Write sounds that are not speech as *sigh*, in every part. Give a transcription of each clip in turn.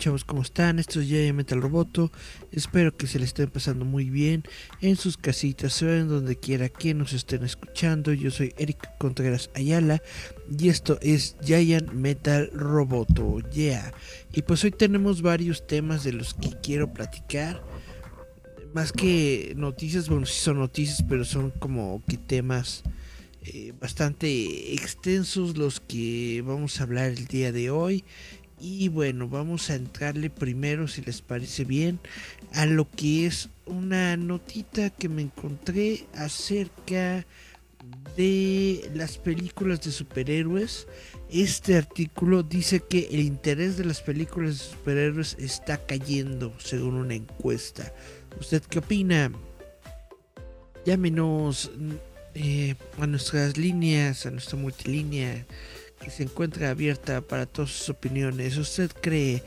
Chavos, ¿cómo están? Esto es ya Metal Roboto. Espero que se le estén pasando muy bien en sus casitas o en donde quiera que nos estén escuchando. Yo soy Eric Contreras Ayala y esto es Giant Metal Roboto. Yeah. Y pues hoy tenemos varios temas de los que quiero platicar. Más que noticias, bueno, sí son noticias, pero son como que temas eh, bastante extensos los que vamos a hablar el día de hoy. Y bueno, vamos a entrarle primero, si les parece bien, a lo que es una notita que me encontré acerca de las películas de superhéroes. Este artículo dice que el interés de las películas de superhéroes está cayendo, según una encuesta. ¿Usted qué opina? Llámenos eh, a nuestras líneas, a nuestra multilínea que se encuentra abierta para todas sus opiniones. ¿Usted cree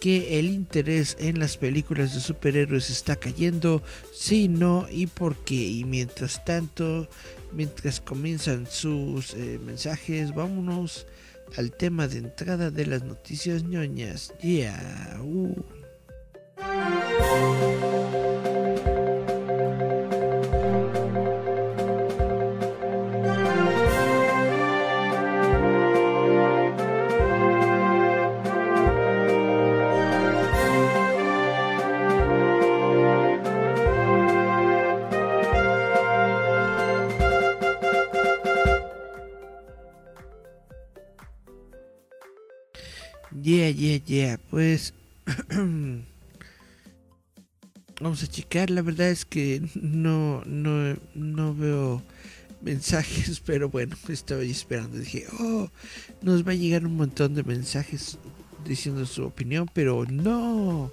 que el interés en las películas de superhéroes está cayendo? Sí, no, y por qué. Y mientras tanto, mientras comienzan sus eh, mensajes, vámonos al tema de entrada de las noticias ñoñas. Yeah. Uh. Pues *clears throat* vamos a checar. La verdad es que no, no, no veo mensajes, *laughs* pero bueno, estaba esperando. Dije, oh, nos va a llegar un montón de mensajes diciendo su opinión, pero no.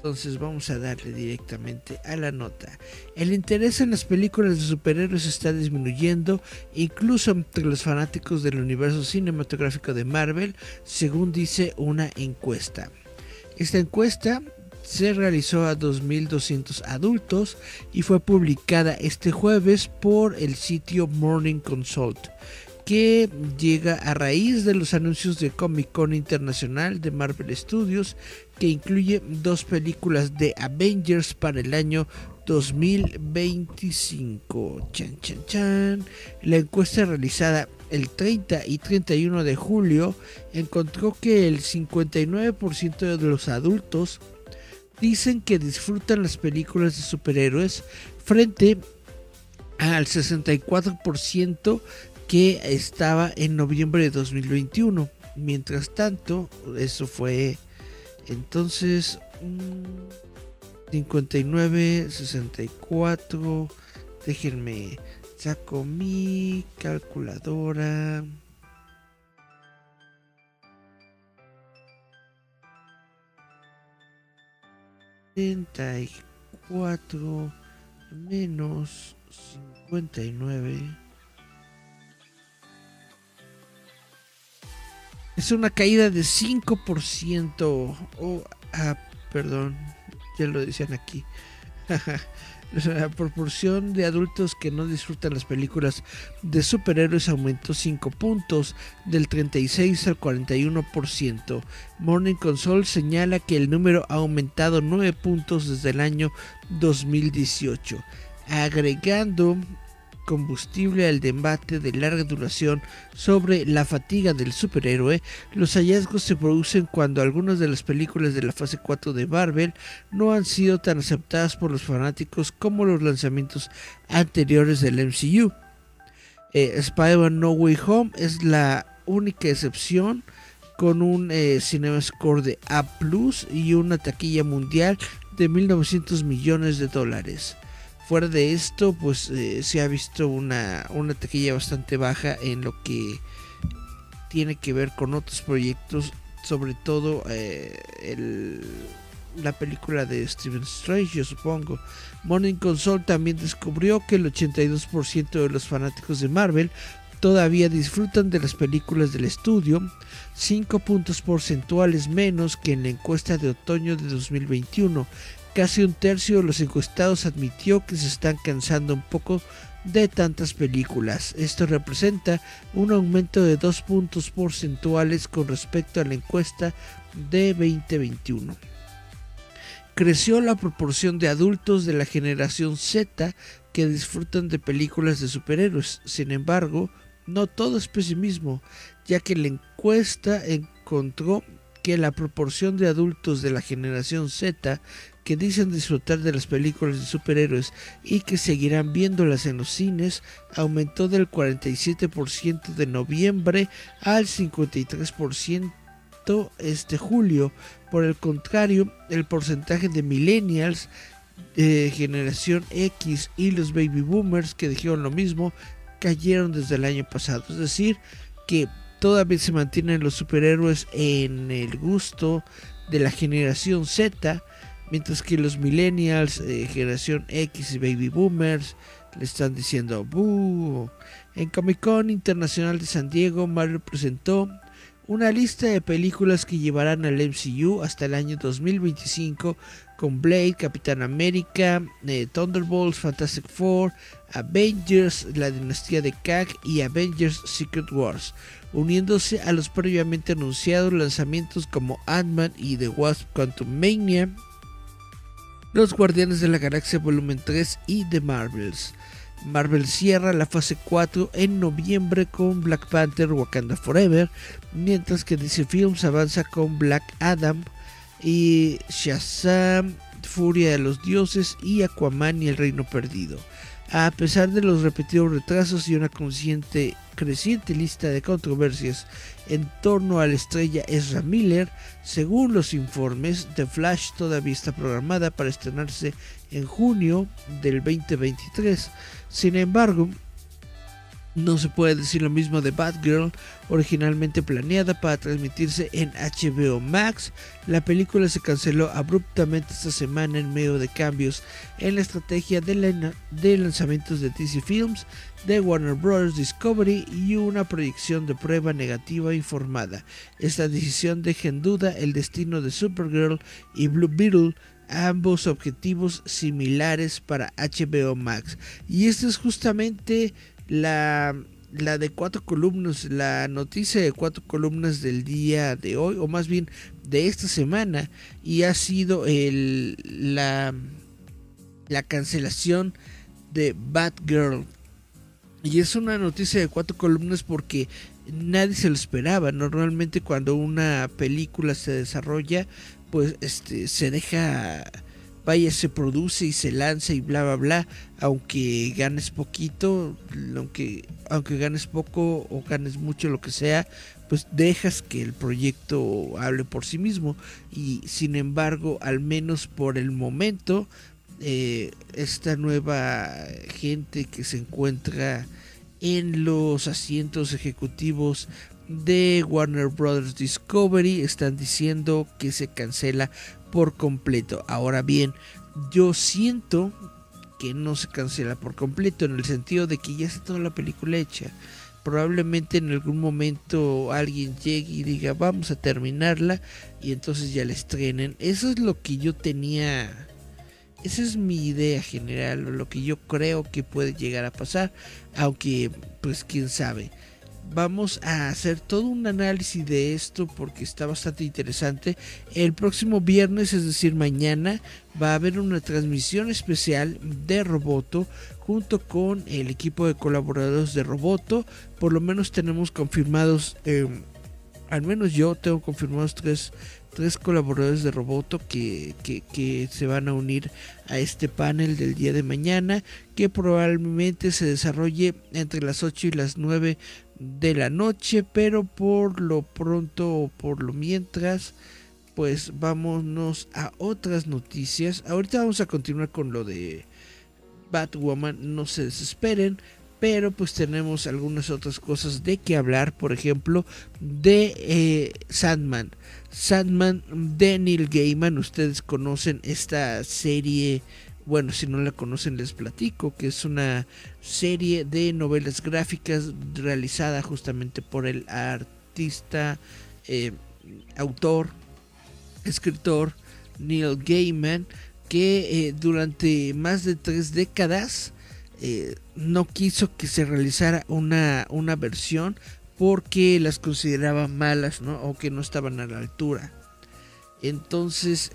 Entonces vamos a darle directamente a la nota. El interés en las películas de superhéroes está disminuyendo, incluso entre los fanáticos del universo cinematográfico de Marvel, según dice una encuesta. Esta encuesta se realizó a 2.200 adultos y fue publicada este jueves por el sitio Morning Consult que llega a raíz de los anuncios de Comic Con Internacional de Marvel Studios, que incluye dos películas de Avengers para el año 2025. Chan, chan, chan. La encuesta realizada el 30 y 31 de julio encontró que el 59% de los adultos dicen que disfrutan las películas de superhéroes frente al 64% que estaba en noviembre de 2021. Mientras tanto, eso fue entonces 59, 64. Déjenme, saco mi calculadora. cuatro menos 59 Es una caída de 5%. Oh, ah, perdón, ya lo decían aquí. *laughs* La proporción de adultos que no disfrutan las películas de superhéroes aumentó 5 puntos, del 36 al 41%. Morning Console señala que el número ha aumentado 9 puntos desde el año 2018, agregando combustible al debate de larga duración sobre la fatiga del superhéroe, los hallazgos se producen cuando algunas de las películas de la fase 4 de Marvel no han sido tan aceptadas por los fanáticos como los lanzamientos anteriores del MCU. Eh, Spider-Man No Way Home es la única excepción con un eh, Cinema Score de A y una taquilla mundial de 1.900 millones de dólares. Fuera de esto, pues eh, se ha visto una, una taquilla bastante baja en lo que tiene que ver con otros proyectos, sobre todo eh, la película de Steven Strange, yo supongo. Morning Console también descubrió que el 82% de los fanáticos de Marvel todavía disfrutan de las películas del estudio, 5 puntos porcentuales menos que en la encuesta de otoño de 2021. Casi un tercio de los encuestados admitió que se están cansando un poco de tantas películas. Esto representa un aumento de 2 puntos porcentuales con respecto a la encuesta de 2021 creció la proporción de adultos de la generación Z que disfrutan de películas de superhéroes. Sin embargo, no todo es pesimismo, ya que la encuesta encontró que la proporción de adultos de la generación Z que dicen disfrutar de las películas de superhéroes y que seguirán viéndolas en los cines aumentó del 47% de noviembre al 53% este julio. Por el contrario, el porcentaje de millennials, de generación X y los baby boomers que dijeron lo mismo cayeron desde el año pasado. Es decir, que todavía se mantienen los superhéroes en el gusto de la generación Z, mientras que los millennials, eh, generación X y baby boomers le están diciendo En Comic Con Internacional de San Diego, Mario presentó una lista de películas que llevarán al MCU hasta el año 2025 con Blade, Capitán América, eh, Thunderbolts, Fantastic Four, Avengers, la dinastía de Kang y Avengers Secret Wars, uniéndose a los previamente anunciados lanzamientos como Ant-Man y The Wasp Quantum Mania, Los Guardianes de la Galaxia Volumen 3 y The Marvels. Marvel cierra la fase 4 en noviembre con Black Panther Wakanda Forever, mientras que DC Films avanza con Black Adam y Shazam, Furia de los Dioses y Aquaman y el Reino Perdido. A pesar de los repetidos retrasos y una consciente creciente lista de controversias en torno a la estrella Ezra Miller, según los informes, The Flash todavía está programada para estrenarse en junio del 2023. Sin embargo, no se puede decir lo mismo de Batgirl, originalmente planeada para transmitirse en HBO Max. La película se canceló abruptamente esta semana en medio de cambios en la estrategia de, lanzamientos de DC Films, de Warner Bros. Discovery y una proyección de prueba negativa informada. Esta decisión deja en duda el destino de Supergirl y Blue Beetle ambos objetivos similares para HBO Max. Y esta es justamente la, la de cuatro columnas, la noticia de cuatro columnas del día de hoy, o más bien de esta semana, y ha sido el, la, la cancelación de Batgirl. Y es una noticia de cuatro columnas porque nadie se lo esperaba. Normalmente cuando una película se desarrolla, pues este se deja vaya se produce y se lanza y bla bla bla aunque ganes poquito aunque aunque ganes poco o ganes mucho lo que sea pues dejas que el proyecto hable por sí mismo. Y sin embargo al menos por el momento eh, esta nueva gente que se encuentra en los asientos ejecutivos de Warner Brothers Discovery están diciendo que se cancela por completo. Ahora bien, yo siento que no se cancela por completo en el sentido de que ya está toda la película hecha. Probablemente en algún momento alguien llegue y diga vamos a terminarla y entonces ya la estrenen. Eso es lo que yo tenía. Esa es mi idea general, lo que yo creo que puede llegar a pasar, aunque pues quién sabe vamos a hacer todo un análisis de esto porque está bastante interesante. El próximo viernes, es decir, mañana, va a haber una transmisión especial de Roboto junto con el equipo de colaboradores de Roboto. Por lo menos tenemos confirmados, eh, al menos yo tengo confirmados tres, tres colaboradores de Roboto que, que, que, se van a unir a este panel del día de mañana que probablemente se desarrolle entre las 8 y las 9 de la noche, pero por lo pronto, por lo mientras, pues vámonos a otras noticias. Ahorita vamos a continuar con lo de Batwoman, no se desesperen, pero pues tenemos algunas otras cosas de que hablar, por ejemplo, de eh, Sandman. Sandman de Gaiman, ustedes conocen esta serie, bueno, si no la conocen les platico, que es una serie de novelas gráficas realizada justamente por el artista, eh, autor, escritor Neil Gaiman, que eh, durante más de tres décadas eh, no quiso que se realizara una, una versión porque las consideraba malas ¿no? o que no estaban a la altura. Entonces,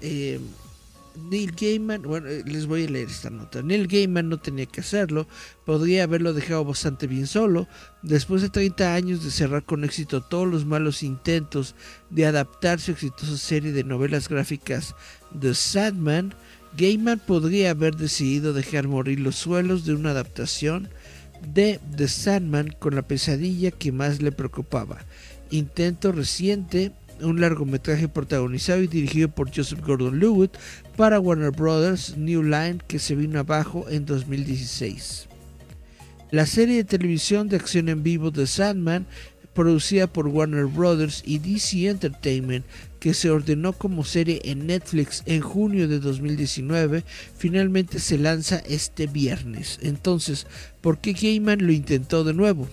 Neil Gaiman, bueno, eh, les voy a leer esta nota. Neil Gaiman no tenía que hacerlo, podría haberlo dejado bastante bien solo. Después de 30 años de cerrar con éxito todos los malos intentos de adaptar su exitosa serie de novelas gráficas The Sandman, Gaiman podría haber decidido dejar morir los suelos de una adaptación de The Sandman con la pesadilla que más le preocupaba. Intento reciente, un largometraje protagonizado y dirigido por Joseph Gordon-Levitt para Warner Brothers New Line que se vino abajo en 2016. La serie de televisión de acción en vivo The Sandman producida por Warner Brothers y DC Entertainment, que se ordenó como serie en Netflix en junio de 2019, finalmente se lanza este viernes. Entonces, ¿por qué Gaiman lo intentó de nuevo?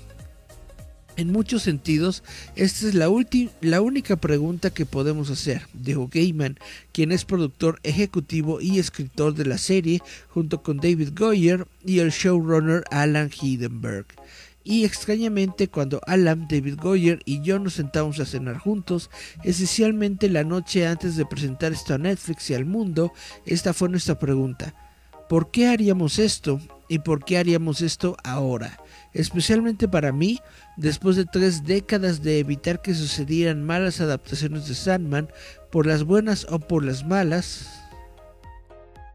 En muchos sentidos, esta es la, la única pregunta que podemos hacer, dijo Gaiman, quien es productor ejecutivo y escritor de la serie, junto con David Goyer y el showrunner Alan Heidenberg. Y extrañamente cuando Alan, David Goyer y yo nos sentamos a cenar juntos, esencialmente la noche antes de presentar esto a Netflix y al mundo, esta fue nuestra pregunta. ¿Por qué haríamos esto? ¿Y por qué haríamos esto ahora? Especialmente para mí, después de tres décadas de evitar que sucedieran malas adaptaciones de Sandman, por las buenas o por las malas,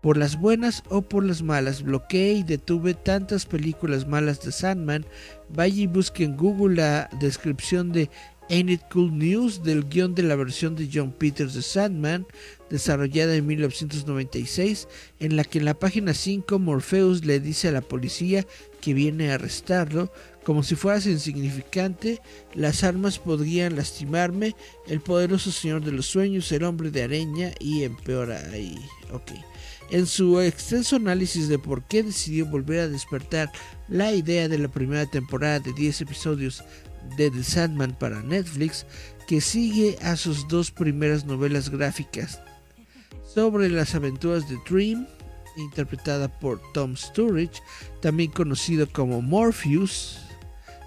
por las buenas o por las malas, bloqueé y detuve tantas películas malas de Sandman. Vaya y busque en Google la descripción de Ain't It Cool News del guion de la versión de John Peters de Sandman, desarrollada en 1996, en la que en la página 5 Morpheus le dice a la policía que viene a arrestarlo, como si fuera insignificante, las armas podrían lastimarme, el poderoso señor de los sueños, el hombre de araña y empeora ahí. En su extenso análisis de por qué decidió volver a despertar la idea de la primera temporada de 10 episodios de The Sandman para Netflix, que sigue a sus dos primeras novelas gráficas sobre las aventuras de Dream, interpretada por Tom Sturridge, también conocido como Morpheus,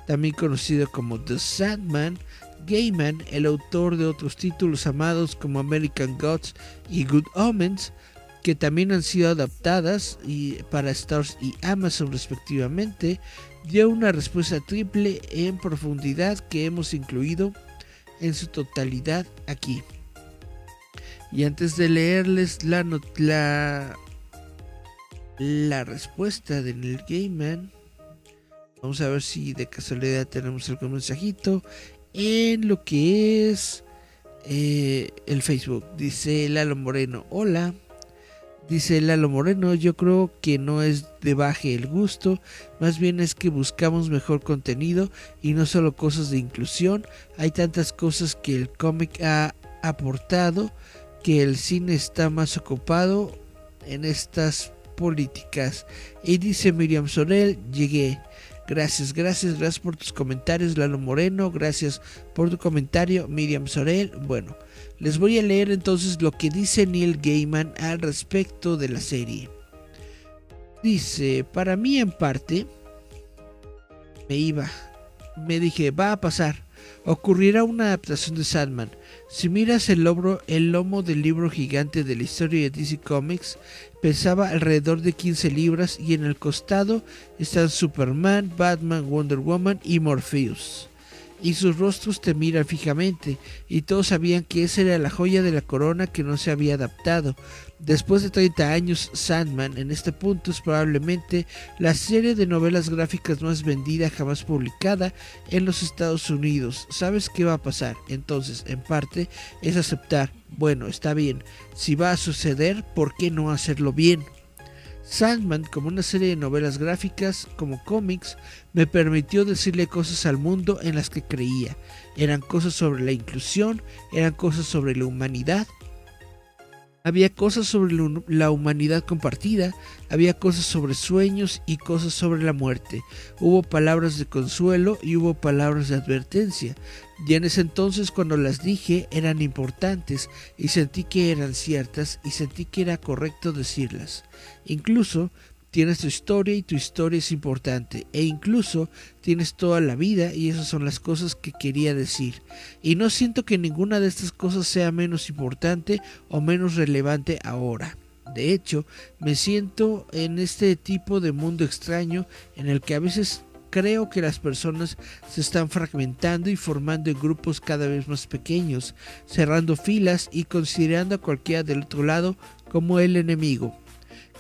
también conocido como The Sandman, Gaiman, el autor de otros títulos amados como American Gods y Good Omens, que también han sido adaptadas para Stars y Amazon respectivamente, dio una respuesta triple en profundidad que hemos incluido en su totalidad aquí. Y antes de leerles la, la, la respuesta de Neil Gaiman, vamos a ver si de casualidad tenemos algún mensajito en lo que es eh, el Facebook. Dice Lalo Moreno, hola. Dice Lalo Moreno, yo creo que no es de baje el gusto, más bien es que buscamos mejor contenido y no solo cosas de inclusión. Hay tantas cosas que el cómic ha aportado que el cine está más ocupado en estas políticas. Y dice Miriam Sorel, llegué. Gracias, gracias, gracias por tus comentarios, Lalo Moreno. Gracias por tu comentario, Miriam Sorel. Bueno. Les voy a leer entonces lo que dice Neil Gaiman al respecto de la serie. Dice, para mí en parte, me iba, me dije, va a pasar, ocurrirá una adaptación de Sandman. Si miras el, el lomo del libro gigante de la historia de DC Comics, pesaba alrededor de 15 libras y en el costado están Superman, Batman, Wonder Woman y Morpheus y sus rostros te miran fijamente, y todos sabían que esa era la joya de la corona que no se había adaptado. Después de 30 años, Sandman en este punto es probablemente la serie de novelas gráficas más vendida jamás publicada en los Estados Unidos. ¿Sabes qué va a pasar? Entonces, en parte, es aceptar, bueno, está bien, si va a suceder, ¿por qué no hacerlo bien? Sandman, como una serie de novelas gráficas, como cómics, me permitió decirle cosas al mundo en las que creía. Eran cosas sobre la inclusión, eran cosas sobre la humanidad, había cosas sobre la humanidad compartida, había cosas sobre sueños y cosas sobre la muerte. Hubo palabras de consuelo y hubo palabras de advertencia. Y en ese entonces cuando las dije eran importantes y sentí que eran ciertas y sentí que era correcto decirlas. Incluso tienes tu historia y tu historia es importante e incluso tienes toda la vida y esas son las cosas que quería decir y no siento que ninguna de estas cosas sea menos importante o menos relevante ahora. De hecho, me siento en este tipo de mundo extraño en el que a veces creo que las personas se están fragmentando y formando en grupos cada vez más pequeños, cerrando filas y considerando a cualquiera del otro lado como el enemigo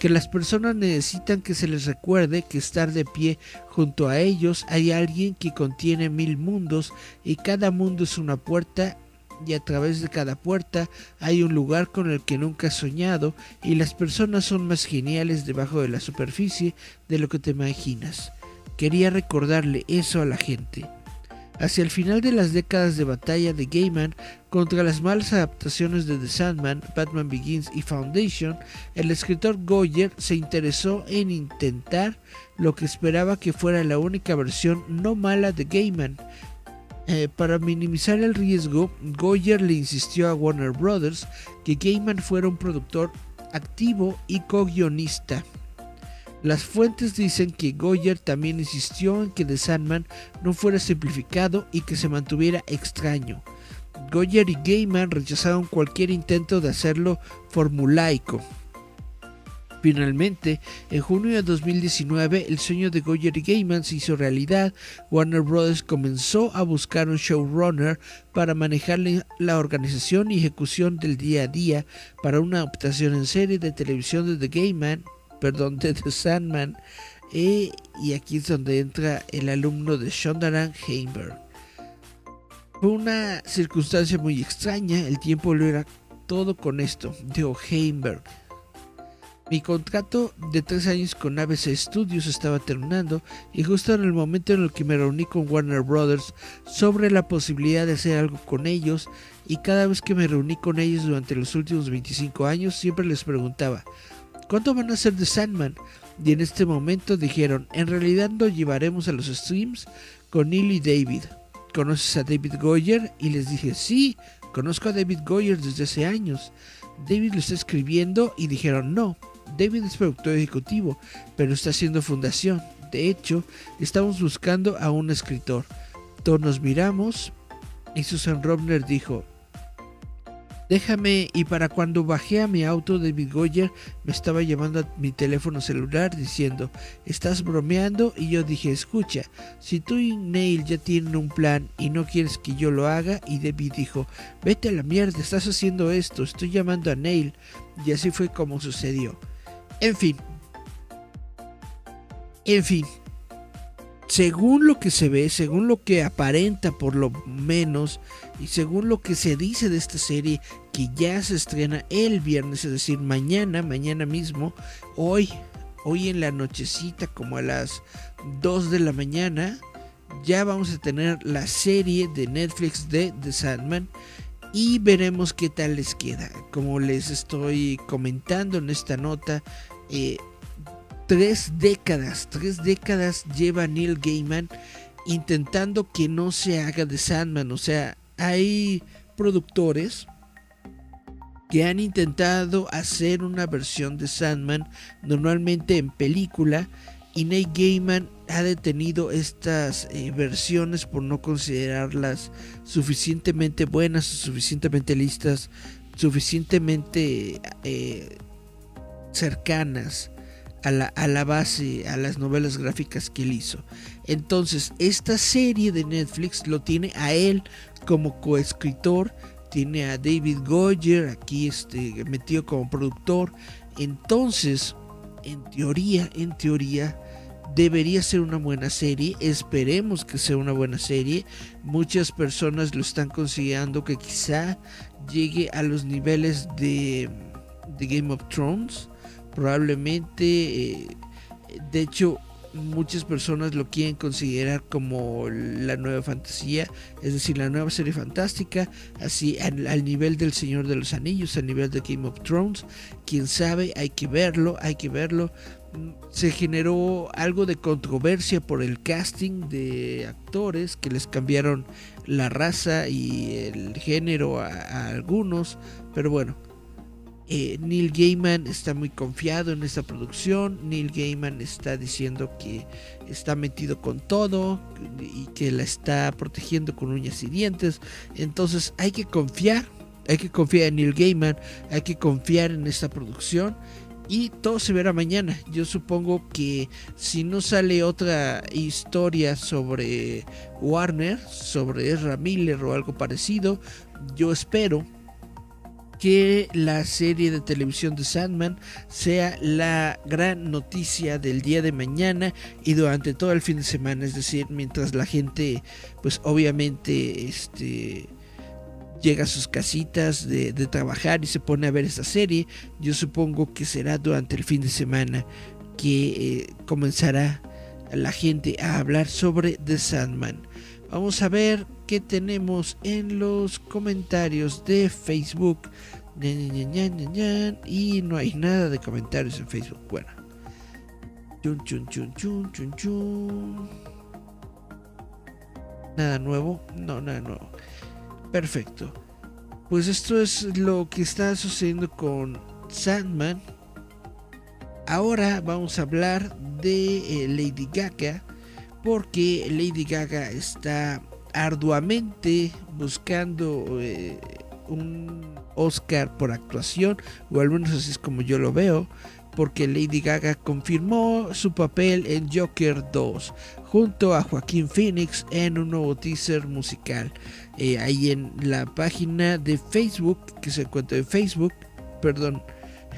que las personas necesitan que se les recuerde que estar de pie junto a ellos hay alguien que contiene mil mundos y cada mundo es una puerta y a través de cada puerta hay un lugar con el que nunca has soñado y las personas son más geniales debajo de la superficie de lo que te imaginas. Quería recordarle eso a la gente. Hacia el final de las décadas de batalla de Gaiman contra las malas adaptaciones de The Sandman, Batman Begins y Foundation, el escritor Goyer se interesó en intentar lo que esperaba que fuera la única versión no mala de Gaiman. Eh, para minimizar el riesgo, Goyer le insistió a Warner Brothers que Gaiman fuera un productor activo y co-guionista. Las fuentes dicen que Goyer también insistió en que The Sandman no fuera simplificado y que se mantuviera extraño. Goyer y Gaiman rechazaron cualquier intento de hacerlo formulaico. Finalmente, en junio de 2019, el sueño de Goyer y Gaiman se hizo realidad. Warner Bros. comenzó a buscar un showrunner para manejar la organización y ejecución del día a día para una adaptación en serie de televisión de The Gaiman perdón, de The Sandman. Y aquí es donde entra el alumno de Shondaran Heimberg. Fue una circunstancia muy extraña, el tiempo lo era todo con esto, de Heimberg. Mi contrato de tres años con ABC Studios estaba terminando y justo en el momento en el que me reuní con Warner Brothers sobre la posibilidad de hacer algo con ellos y cada vez que me reuní con ellos durante los últimos 25 años siempre les preguntaba, ¿Cuándo van a ser de Sandman? Y en este momento dijeron, en realidad lo llevaremos a los streams con Neil y David. ¿Conoces a David Goyer? Y les dije, sí, conozco a David Goyer desde hace años. David lo está escribiendo y dijeron, no, David es productor ejecutivo, pero está haciendo fundación. De hecho, estamos buscando a un escritor. Todos nos miramos y Susan Robner dijo, Déjame, y para cuando bajé a mi auto, David Goyer me estaba llamando a mi teléfono celular diciendo, ¿estás bromeando? Y yo dije, escucha, si tú y Neil ya tienen un plan y no quieres que yo lo haga, y David dijo, vete a la mierda, estás haciendo esto, estoy llamando a Neil. Y así fue como sucedió. En fin. En fin, según lo que se ve, según lo que aparenta por lo menos, y según lo que se dice de esta serie que ya se estrena el viernes, es decir, mañana, mañana mismo, hoy, hoy en la nochecita, como a las 2 de la mañana, ya vamos a tener la serie de Netflix de The Sandman y veremos qué tal les queda. Como les estoy comentando en esta nota, eh, tres décadas, tres décadas lleva Neil Gaiman intentando que no se haga de Sandman. O sea, hay productores que han intentado hacer una versión de Sandman normalmente en película y Neil Gaiman ha detenido estas eh, versiones por no considerarlas suficientemente buenas, suficientemente listas, suficientemente eh, cercanas a la, a la base, a las novelas gráficas que él hizo. Entonces, esta serie de Netflix lo tiene a él como coescritor, tiene a David Goyer aquí este, metido como productor. Entonces, en teoría, en teoría, debería ser una buena serie. Esperemos que sea una buena serie. Muchas personas lo están considerando que quizá llegue a los niveles de, de Game of Thrones Probablemente, eh, de hecho, muchas personas lo quieren considerar como la nueva fantasía, es decir, la nueva serie fantástica, así al, nivel del Señor de los Anillos, al nivel de Game of Thrones. Quién sabe, hay que verlo, hay que verlo. Se generó algo de controversia por el casting de actores que les cambiaron la raza y el género a algunos, pero bueno, eh, Neil Gaiman está muy confiado en esta producción. Neil Gaiman está diciendo que está metido con todo y que la está protegiendo con uñas y dientes. Entonces hay que confiar, hay que confiar en Neil Gaiman, hay que confiar en esta producción. Y todo se verá mañana. Yo supongo que si no sale otra historia sobre Warner, sobre Ezra Miller o algo parecido, yo espero que la serie de televisión de Sandman sea la gran noticia del día de mañana y durante todo el fin de semana, es decir, mientras la gente pues obviamente este llega a sus casitas de, trabajar y se pone a ver esta serie, yo supongo que será durante el fin de semana que eh, comenzará la gente a hablar sobre The Sandman. Vamos a ver qué tenemos en los comentarios de Facebook. Y no hay nada de comentarios en Facebook. Bueno. Nada nuevo. No, nada nuevo. Perfecto. Pues esto es lo que está sucediendo con Sandman. Ahora vamos a hablar de eh, Lady Gaga porque Lady Gaga está arduamente buscando eh, un Oscar por actuación, o al menos así es como yo lo veo, porque Lady Gaga confirmó su papel en Joker 2 junto a Joaquín Phoenix en un nuevo teaser musical. Eh, ahí en la página de Facebook, que se encuentra en Facebook, perdón,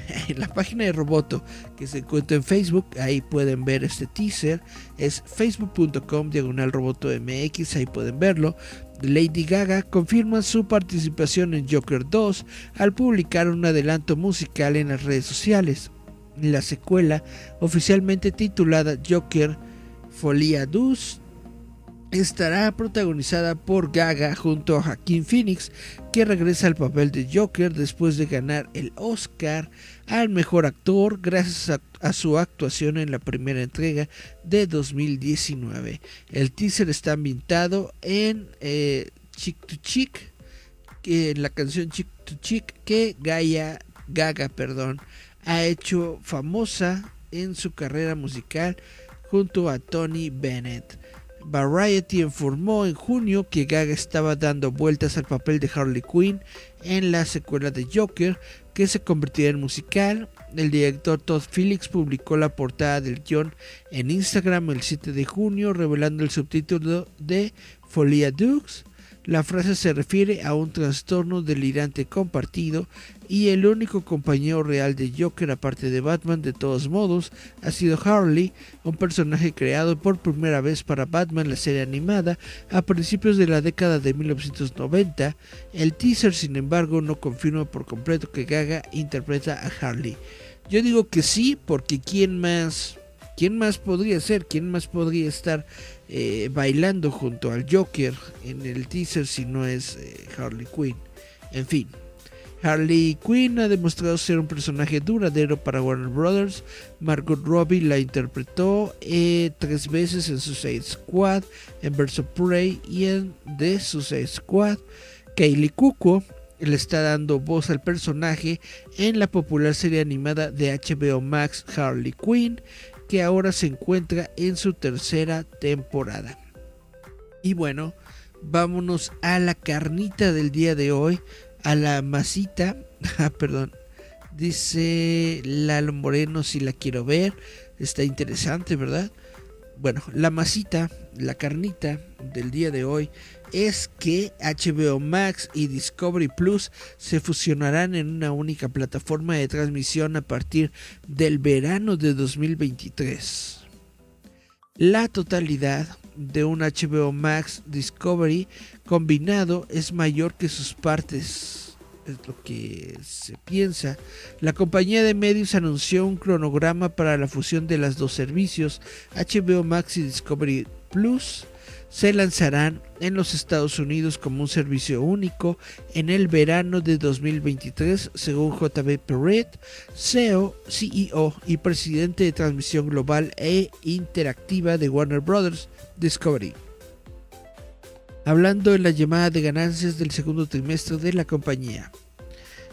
*laughs* en la página de Roboto que se encuentra en Facebook, ahí pueden ver este teaser, es facebook.com diagonal roboto mx, ahí pueden verlo. Lady Gaga confirma su participación en Joker 2 al publicar un adelanto musical en las redes sociales. La secuela, oficialmente titulada Joker Folia 2, estará protagonizada por Gaga junto a Joaquín Phoenix, que regresa al papel de Joker después de ganar el Oscar al mejor actor gracias a, su actuación en la primera entrega de 2019. El teaser está ambientado en Chick to Chick, en la canción Chick to Chick que Gaia, Gaga perdón, ha hecho famosa en su carrera musical junto a Tony Bennett. Variety informó en junio que Gaga estaba dando vueltas al papel de Harley Quinn en la secuela de Joker, que se convertirá en musical. El director Todd Phillips publicó la portada del guion en Instagram el 7 de junio, revelando el subtítulo de Folia Dukes la frase se refiere a un trastorno delirante compartido y el único compañero real de Joker aparte de Batman de todos modos ha sido Harley, un personaje creado por primera vez para Batman la serie animada a principios de la década de 1990. El teaser sin embargo no confirma por completo que Gaga interpreta a Harley. Yo digo que sí porque quién más quién más podría ser, quién más podría estar eh, bailando junto al Joker en el teaser si no es eh, Harley Quinn. En fin, Harley Quinn ha demostrado ser un personaje duradero para Warner Brothers. Margot Robbie la interpretó eh, tres veces en Suicide Squad, en of Prey y en The Suicide Squad. Kaylee Cuoco le está dando voz al personaje en la popular serie animada de HBO Max Harley Quinn que ahora se encuentra en su tercera temporada. Y bueno, vámonos a la carnita del día de hoy, a la masita, *laughs* ah, perdón, dice Lalo Moreno si la quiero ver, está interesante, ¿verdad? Bueno, la masita, la carnita del día de hoy es que HBO Max y Discovery Plus se fusionarán en una única plataforma de transmisión a partir del verano de 2023. La totalidad de un HBO Max Discovery combinado es mayor que sus partes. es lo que se piensa. La compañía de medios anunció un cronograma para la fusión de los dos servicios, HBO Max y Discovery Plus. Se lanzarán en los Estados Unidos como un servicio único en el verano de 2023, según JB Perret, CEO, CEO y presidente de transmisión global e interactiva de Warner Bros. Discovery hablando en la llamada de ganancias del segundo trimestre de la compañía.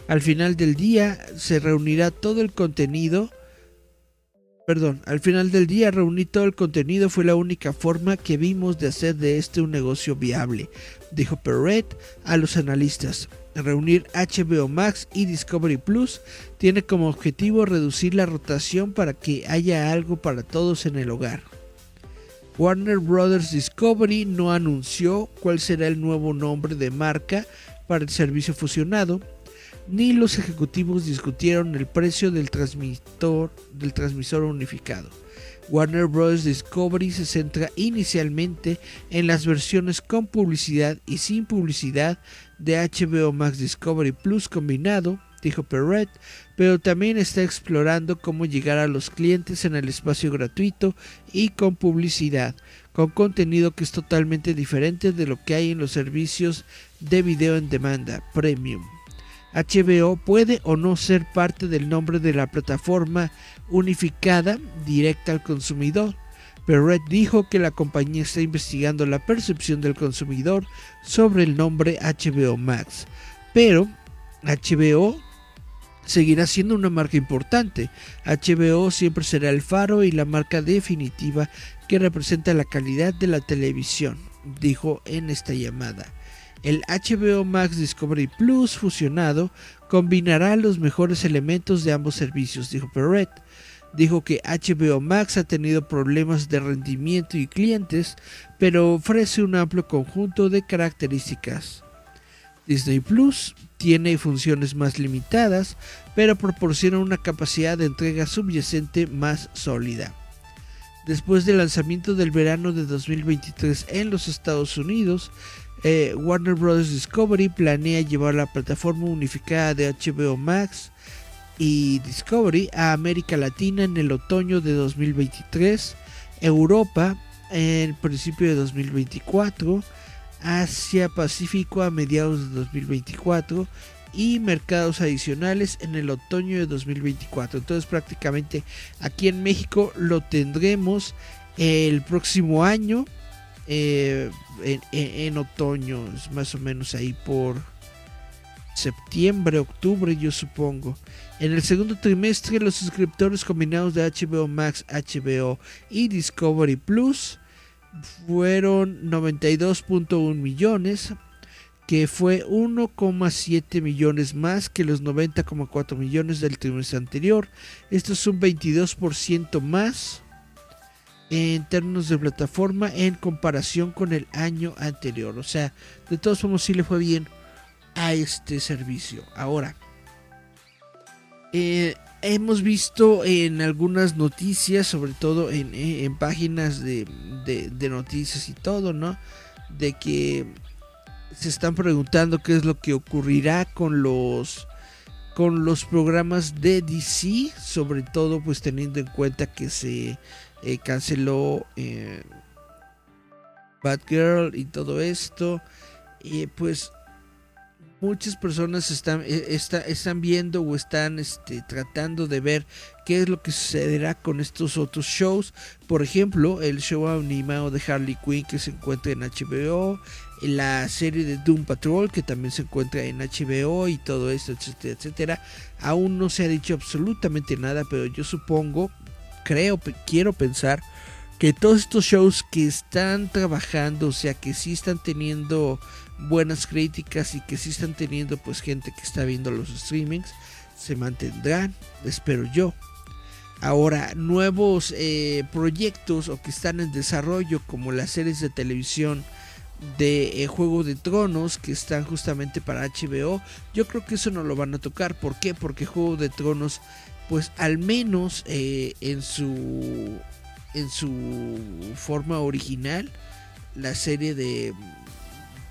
Al final del día se reunirá todo el contenido. Perdón, al final del día reunir todo el contenido fue la única forma que vimos de hacer de este un negocio viable, dijo Perret a los analistas. Reunir HBO Max y Discovery Plus tiene como objetivo reducir la rotación para que haya algo para todos en el hogar. Warner Bros. Discovery no anunció cuál será el nuevo nombre de marca para el servicio fusionado, ni los ejecutivos discutieron el precio del transmisor, del transmisor unificado. Warner Bros. Discovery se centra inicialmente en las versiones con publicidad y sin publicidad de HBO Max Discovery Plus combinado, dijo Perret, pero también está explorando cómo llegar a los clientes en el espacio gratuito y con publicidad, con contenido que es totalmente diferente de lo que hay en los servicios de video en demanda premium. HBO puede o no ser parte del nombre de la plataforma unificada directa al consumidor, pero Red dijo que la compañía está investigando la percepción del consumidor sobre el nombre HBO Max. Pero HBO seguirá siendo una marca importante. HBO siempre será el faro y la marca definitiva que representa la calidad de la televisión, dijo en esta llamada. El HBO Max Discovery Plus fusionado combinará los mejores elementos de ambos servicios, dijo Perret. Dijo que HBO Max ha tenido problemas de rendimiento y clientes, pero ofrece un amplio conjunto de características. Disney Plus tiene funciones más limitadas, pero proporciona una capacidad de entrega subyacente más sólida. Después del lanzamiento del verano de 2023 en los Estados Unidos, eh, Warner Bros. Discovery planea llevar la plataforma unificada de HBO Max y Discovery a América Latina en el otoño de 2023, Europa en principio de 2024, Asia Pacífico a mediados de 2024 y mercados adicionales en el otoño de 2024. Entonces prácticamente aquí en México lo tendremos el próximo año eh, en, otoño, más o menos ahí por septiembre, octubre yo supongo. En el segundo trimestre los suscriptores combinados de HBO Max, HBO y Discovery Plus fueron 92.1 millones, que fue 1,7 millones más que los 90,4 millones del trimestre anterior. Esto es un 22% más en términos de plataforma en comparación con el año anterior. O sea, de todos modos sí le fue bien a este servicio. Ahora, eh, hemos visto en algunas noticias, sobre todo en, eh, páginas de, noticias y todo, ¿no? De que se están preguntando qué es lo que ocurrirá con los con los programas de DC, sobre todo pues teniendo en cuenta que se eh, canceló eh, Batgirl y todo esto, y pues muchas personas están, eh, están viendo o están este, tratando de ver qué es lo que sucederá con estos otros shows. Por ejemplo, el show animado de Harley Quinn que se encuentra en HBO, la serie de Doom Patrol que también se encuentra en HBO y todo esto, etcétera, etcétera. Aún no se ha dicho absolutamente nada, pero yo supongo, creo, quiero pensar que todos estos shows que están trabajando, o sea, que sí están teniendo buenas críticas y que sí están teniendo pues gente que está viendo los streamings, se mantendrán, espero yo. Ahora, nuevos eh, proyectos o que están en desarrollo como las series de televisión de eh, Juego de Tronos que están justamente para HBO, yo creo que eso no lo van a tocar. ¿Por qué? Porque Juego de Tronos, pues al menos eh, en su en su forma original, la serie de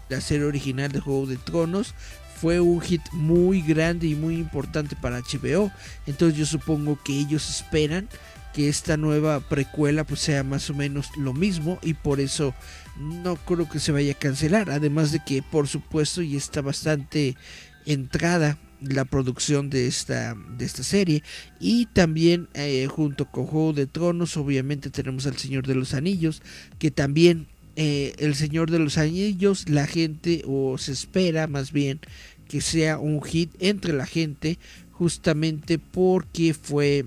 la serie original de Juego de Tronos fue un hit muy grande y muy importante para HBO. Entonces yo supongo que ellos esperan que esta nueva precuela pues sea más o menos lo mismo y por eso no creo que se vaya a cancelar. Además de que por supuesto ya está bastante entrada la producción de esta, de esta serie y también eh, junto con Juego de Tronos obviamente tenemos al Señor de los Anillos que también eh, el Señor de los Anillos la gente o se espera más bien que sea un hit entre la gente justamente porque fue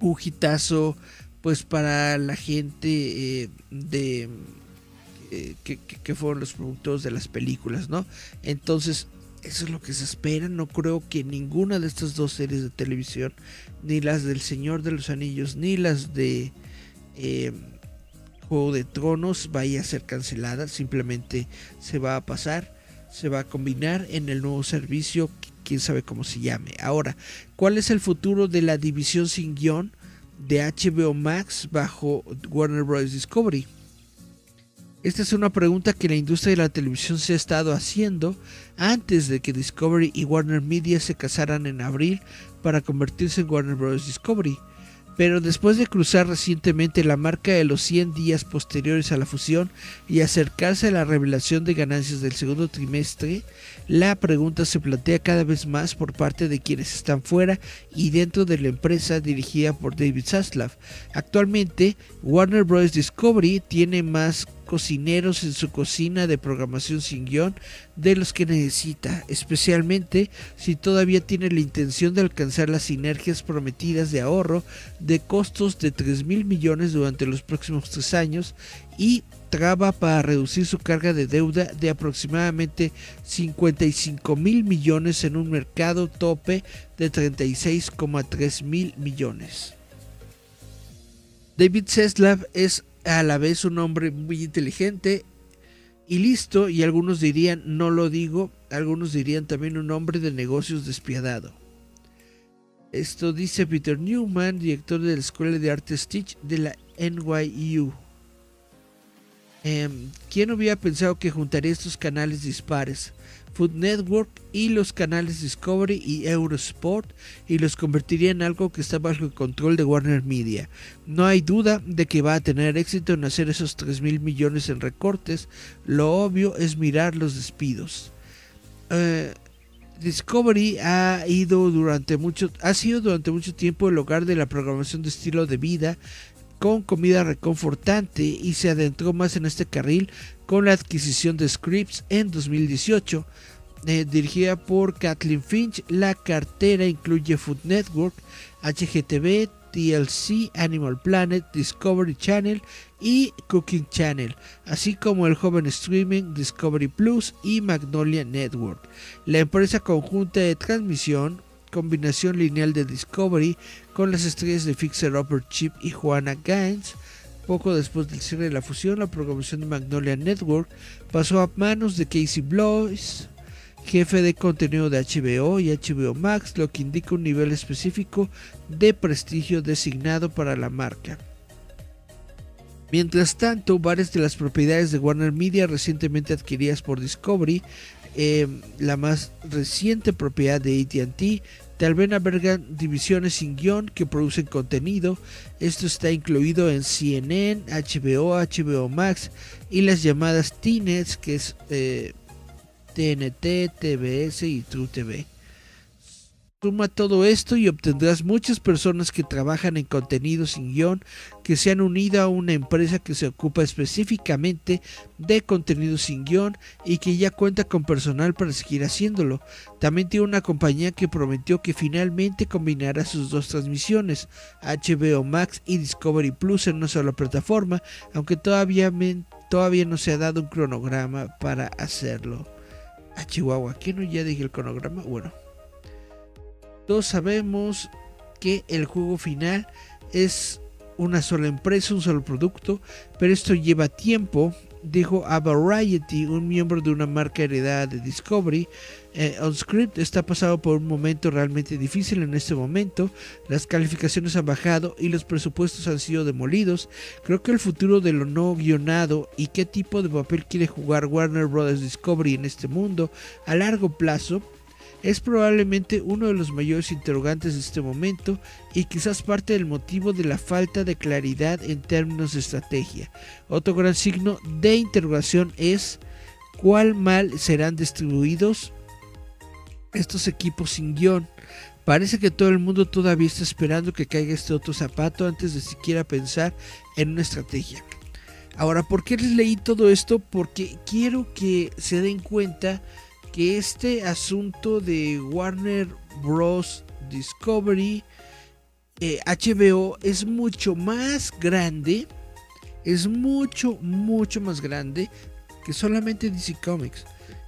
un hitazo pues para la gente eh, de que, fueron los productores de las películas, ¿no? Entonces eso es lo que se espera. No creo que ninguna de estas dos series de televisión, ni las del Señor de los Anillos, ni las de eh, Juego de Tronos, vaya a ser cancelada. Simplemente se va a pasar, se va a combinar en el nuevo servicio, quién sabe cómo se llame. Ahora, ¿cuál es el futuro de la división sin guion de HBO Max bajo Warner Bros. Discovery? Esta es una pregunta que la industria de la televisión se ha estado haciendo antes de que Discovery y Warner Media se casaran en abril para convertirse en Warner Bros. Discovery. Pero después de cruzar recientemente la marca de los 100 días posteriores a la fusión y acercarse a la revelación de ganancias del segundo trimestre, la pregunta se plantea cada vez más por parte de quienes están fuera y dentro de la empresa dirigida por David Zaslav. Actualmente, Warner Bros. Discovery tiene más cocineros en su cocina de programación sin guion de los que necesita, especialmente si todavía tiene la intención de alcanzar las sinergias prometidas de ahorro de costos de 3 mil millones durante los próximos tres años y traba para reducir su carga de deuda de aproximadamente 55 mil millones en un mercado tope de 36,3 mil millones. David Seslav es a la vez un hombre muy inteligente y listo, y algunos dirían, no lo digo, algunos dirían también un hombre de negocios despiadado. Esto dice Peter Newman, director de la Escuela de Arte Stitch de la NYU. Em, ¿Quién hubiera pensado que juntaría estos canales dispares? Food Network y los canales Discovery y Eurosport y los convertiría en algo que está bajo el control de Warner Media. No hay duda de que va a tener éxito en hacer esos 3 mil millones en recortes. Lo obvio es mirar los despidos. Eh, Discovery ha ido durante mucho ha sido durante mucho tiempo el hogar de la programación de estilo de vida con comida reconfortante y se adentró más en este carril con la adquisición de Scripps en 2018. Eh, dirigida por Kathleen Finch, la cartera incluye Food Network, HGTV, TLC, Animal Planet, Discovery Channel y Cooking Channel, así como el joven streaming Discovery Plus y Magnolia Network. La empresa conjunta de transmisión, combinación lineal de Discovery con las estrellas de Fixer Upper Chip y Juana Gaines, poco después del cierre de la fusión, la programación de Magnolia Network pasó a manos de Casey Blois, jefe de contenido de HBO y HBO Max, lo que indica un nivel específico de prestigio designado para la marca. Mientras tanto, varias de las propiedades de Warner Media recientemente adquiridas por Discovery, eh, la más reciente propiedad de ATT, Tal vez albergan divisiones sin guion que producen contenido. Esto está incluido en CNN, HBO, HBO Max y las llamadas TNETs, que es TNT, TBS y True TV. Suma todo esto y obtendrás muchas personas que trabajan en contenido sin guion que se han unido a una empresa que se ocupa específicamente de contenido sin guion y que ya cuenta con personal para seguir haciéndolo. También tiene una compañía que prometió que finalmente combinará sus dos transmisiones, HBO Max y Discovery Plus en una sola plataforma, aunque todavía, todavía no se ha dado un cronograma para hacerlo. A Chihuahua, ¿quién no ya dije el cronograma? Bueno. Todos sabemos que el juego final es una sola empresa, un solo producto, pero esto lleva tiempo, dijo a Variety, un miembro de una marca heredada de Discovery. Eh, OnScript está pasado por un momento realmente difícil en este momento. Las calificaciones han bajado y los presupuestos han sido demolidos. Creo que el futuro de lo no guionado y qué tipo de papel quiere jugar Warner Bros. Discovery en este mundo a largo plazo es probablemente uno de los mayores interrogantes de este momento y quizás parte del motivo de la falta de claridad en términos de estrategia. Otro gran signo de interrogación es cuál mal serán distribuidos estos equipos sin guion. Parece que todo el mundo todavía está esperando que caiga este otro zapato antes de siquiera pensar en una estrategia. Ahora, ¿por qué les leí todo esto? Porque quiero que se den cuenta que este asunto de Warner Bros. Discovery, HBO, eh, es mucho más grande, es mucho, mucho más grande que solamente DC Comics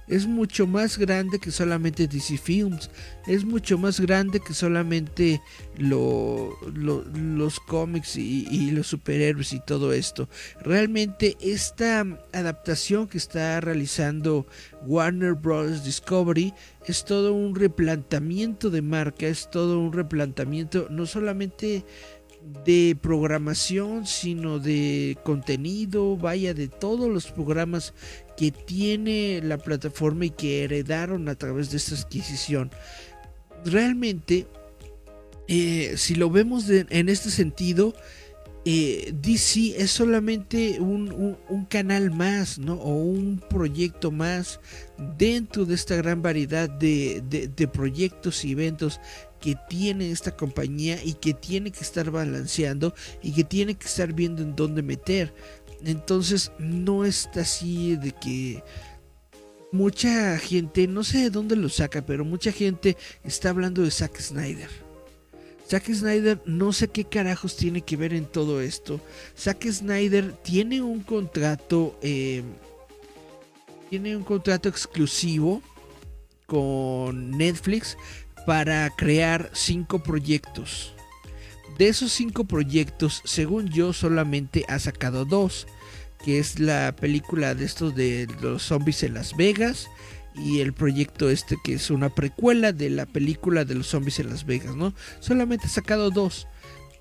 es mucho más grande que solamente DC Films, es mucho más grande que solamente los cómics y, los superhéroes y todo esto. Realmente esta adaptación que está realizando Warner Bros. Discovery es todo un replanteamiento de marca, es todo un replanteamiento no solamente de programación, sino de contenido, vaya, de todos los programas que tiene la plataforma y que heredaron a través de esta adquisición. Realmente, eh, si lo vemos en este sentido, eh, DC es solamente un, canal más, ¿no? O un proyecto más dentro de esta gran variedad de, de proyectos y eventos que tiene esta compañía y que tiene que estar balanceando y que tiene que estar viendo en dónde meter. Entonces no está así de que mucha gente, no sé de dónde lo saca, pero mucha gente está hablando de Zack Snyder. Zack Snyder no sé qué carajos tiene que ver en todo esto. Zack Snyder tiene un contrato, eh, tiene un contrato exclusivo con Netflix para crear cinco proyectos. De esos cinco proyectos, según yo, solamente ha sacado dos, que es la película de estos de los zombies en Las Vegas y el proyecto este que es una precuela de la película de los zombies en Las Vegas, ¿no? Solamente ha sacado dos.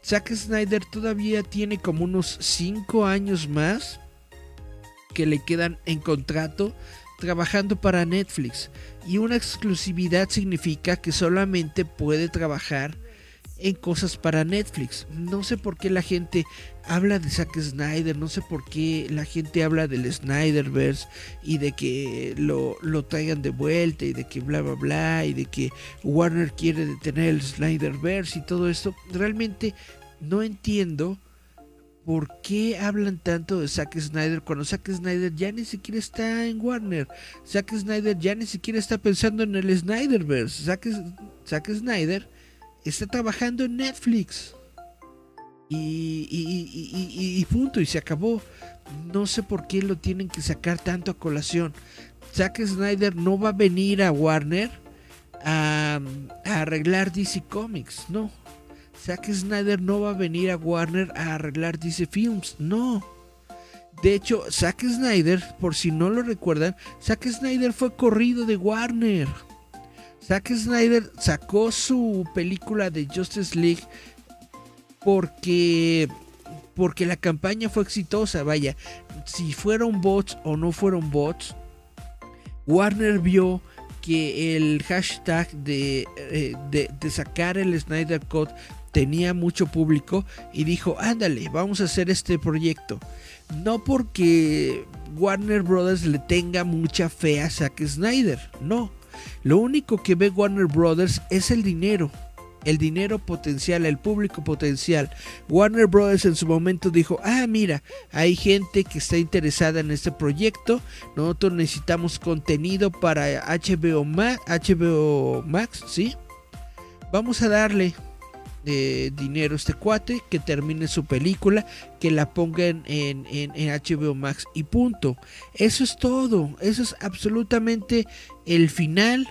Zack Snyder todavía tiene como unos cinco años más que le quedan en contrato trabajando para Netflix. Y una exclusividad significa que solamente puede trabajar en cosas para Netflix. No sé por qué la gente habla de Zack Snyder, no sé por qué la gente habla del Snyderverse y de que lo, lo traigan de vuelta y de que bla bla bla y de que Warner quiere detener el Snyderverse y todo esto. Realmente no entiendo ¿Por qué hablan tanto de Zack Snyder cuando Zack Snyder ya ni siquiera está en Warner? Zack Snyder ya ni siquiera está pensando en el Snyderverse. Zack, Zack Snyder está trabajando en Netflix. Y, punto, y se acabó. No sé por qué lo tienen que sacar tanto a colación. Zack Snyder no va a venir a Warner a arreglar DC Comics, no Zack Snyder no va a venir a Warner a arreglar DC Films, no. De hecho, Zack Snyder, por si no lo recuerdan, Zack Snyder fue corrido de Warner. Zack Snyder sacó su película de Justice League porque porque la campaña fue exitosa, vaya, si fueron bots o no fueron bots, Warner vio que el hashtag de, eh, de, de, sacar el Snyder Code tenía mucho público y dijo, ándale, vamos a hacer este proyecto. No porque Warner Brothers le tenga mucha fe a Zack Snyder, no. Lo único que ve Warner Brothers es el dinero. El dinero potencial, el público potencial. Warner Brothers en su momento dijo, ah, mira, hay gente que está interesada en este proyecto. Nosotros necesitamos contenido para HBO Max, HBO Max ¿sí? Vamos a darle dinero este cuate, que termine su película, que la pongan en, en, HBO Max y punto. Eso es todo, eso es absolutamente el final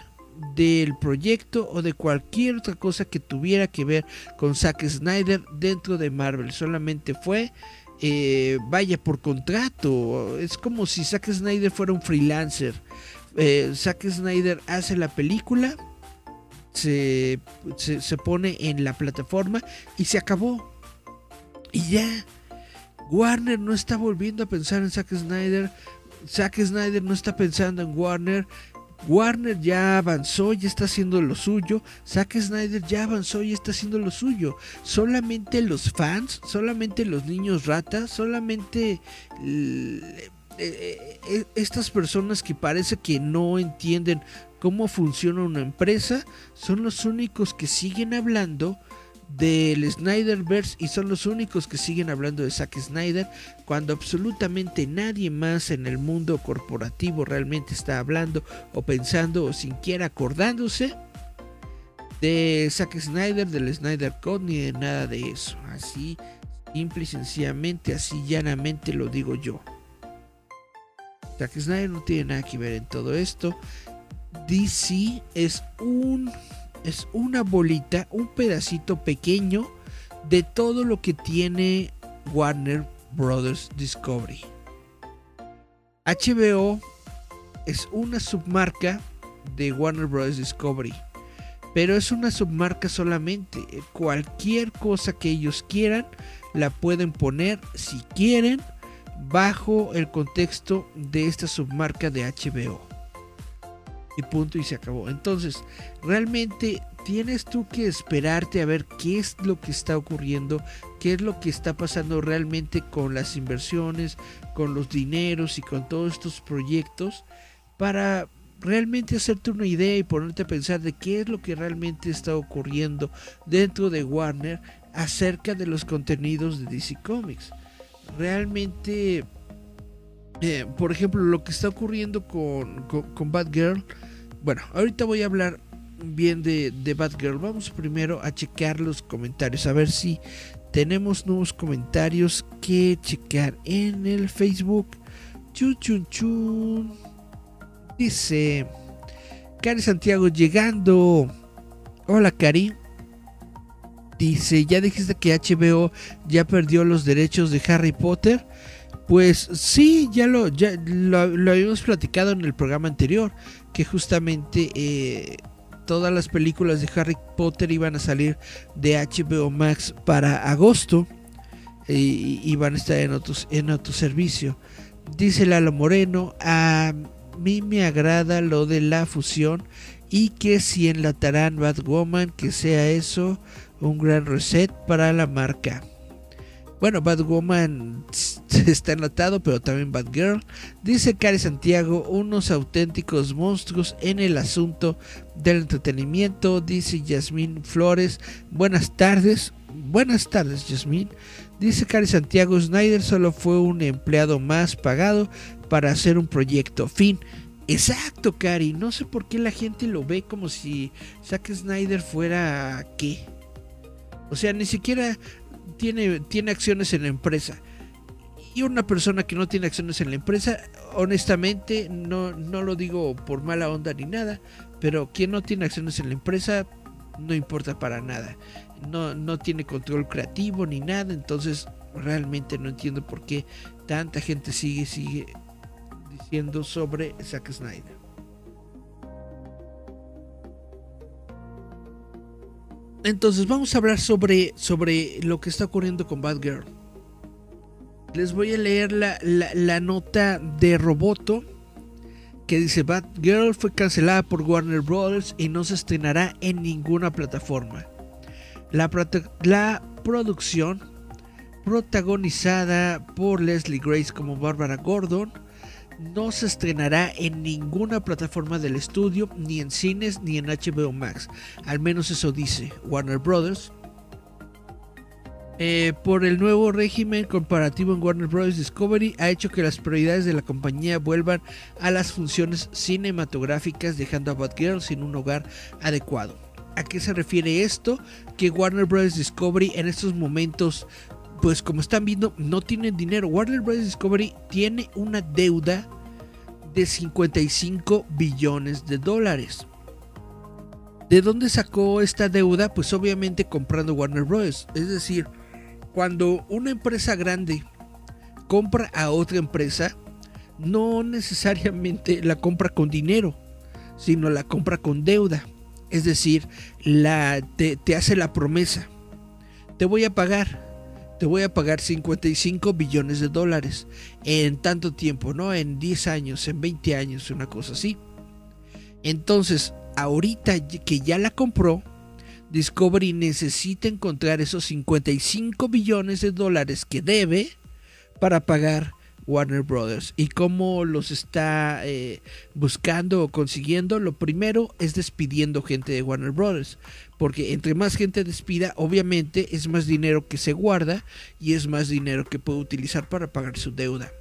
del proyecto o de cualquier otra cosa que tuviera que ver con Zack Snyder dentro de Marvel. Solamente fue, eh, vaya, por contrato. Es como si Zack Snyder fuera un freelancer eh, Zack Snyder hace la película, se, se, pone en la plataforma y se acabó. Y ya, Warner no está volviendo a pensar en Zack Snyder. Zack Snyder no está pensando en Warner. Warner ya avanzó y está haciendo lo suyo. Zack Snyder ya avanzó y está haciendo lo suyo. Solamente los fans, solamente los niños ratas, solamente eh, eh, eh, estas personas que parece que no entienden cómo funciona una empresa son los únicos que siguen hablando del Snyderverse y son los únicos que siguen hablando de Zack Snyder cuando absolutamente nadie más en el mundo corporativo realmente está hablando o pensando o siquiera acordándose de Zack Snyder, del Snyder Code ni de nada de eso. Así, simple y sencillamente, así llanamente lo digo yo. Zack Snyder no tiene nada que ver en todo esto. DC es un es una bolita, un pedacito pequeño de todo lo que tiene Warner Brothers Discovery. HBO es una submarca de Warner Brothers Discovery, pero es una submarca solamente. Cualquier cosa que ellos quieran la pueden poner si quieren bajo el contexto de esta submarca de HBO y punto y se acabó. Entonces, realmente tienes tú que esperarte a ver qué es lo que está ocurriendo, qué es lo que está pasando realmente con las inversiones, con los dineros y con todos estos proyectos para realmente hacerte una idea y ponerte a pensar de qué es lo que realmente está ocurriendo dentro de Warner acerca de los contenidos de DC Comics. Realmente eh, por ejemplo, lo que está ocurriendo con, con, Batgirl. Bueno, ahorita voy a hablar bien de, de Batgirl. Vamos primero a checar los comentarios. A ver si tenemos nuevos comentarios que checar en el Facebook. Chun chun chun. Dice Cari Santiago llegando. Hola Cari. Dice, ya dijiste que HBO ya perdió los derechos de Harry Potter. Pues sí, ya lo, ya lo, habíamos platicado en el programa anterior, que justamente eh, todas las películas de Harry Potter iban a salir de HBO Max para agosto y, van a estar en, otros, en otro servicio. Dice Lalo Moreno, a mí me agrada lo de la fusión y que si enlatarán Batwoman, que sea eso un gran reset para la marca. Bueno, Batwoman *laughs* está enlatado, pero también Batgirl. Dice Cari Santiago, unos auténticos monstruos en el asunto del entretenimiento. Dice Yasmín Flores, buenas tardes. Buenas tardes, Yasmín. Dice Cari Santiago, Snyder solo fue un empleado más pagado para hacer un proyecto. Fin. Exacto, Cari. No sé por qué la gente lo ve como si Zack Snyder fuera qué. O sea, ni siquiera tiene, tiene acciones en la empresa. Y una persona que no tiene acciones en la empresa, honestamente, no, no lo digo por mala onda ni nada, pero quien no tiene acciones en la empresa no importa para nada. No, no tiene control creativo ni nada, entonces realmente no entiendo por qué tanta gente sigue, sigue diciendo sobre Zack Snyder. Entonces vamos a hablar sobre, sobre lo que está ocurriendo con Batgirl. Les voy a leer la, la, nota de Roboto que dice Batgirl fue cancelada por Warner Brothers y no se estrenará en ninguna plataforma. La, la producción, protagonizada por Leslie Grace como Barbara Gordon, no se estrenará en ninguna plataforma del estudio, ni en cines ni en HBO Max. Al menos eso dice Warner Brothers. Eh, por el nuevo régimen comparativo en Warner Bros. Discovery ha hecho que las prioridades de la compañía vuelvan a las funciones cinematográficas dejando a Batgirl sin un hogar adecuado. ¿A qué se refiere esto? Que Warner Bros. Discovery en estos momentos pues como están viendo, no tienen dinero. Warner Bros. Discovery tiene una deuda de 55 billones de dólares. ¿De dónde sacó esta deuda? Pues obviamente comprando Warner Bros. Es decir, cuando una empresa grande compra a otra empresa, no necesariamente la compra con dinero, sino la compra con deuda. Es decir, la, te, te hace la promesa. Te voy a pagar, te voy a pagar 55 billones de dólares en tanto tiempo, ¿no? En 10 años, en 20 años, una cosa así. Entonces, ahorita que ya la compró, Discovery necesita encontrar esos 55 billones de dólares que debe para pagar Warner Brothers. ¿Y cómo los está eh, buscando o consiguiendo? Lo primero es despidiendo gente de Warner Brothers. Porque entre más gente despida, obviamente es más dinero que se guarda y es más dinero que puede utilizar para pagar su deuda.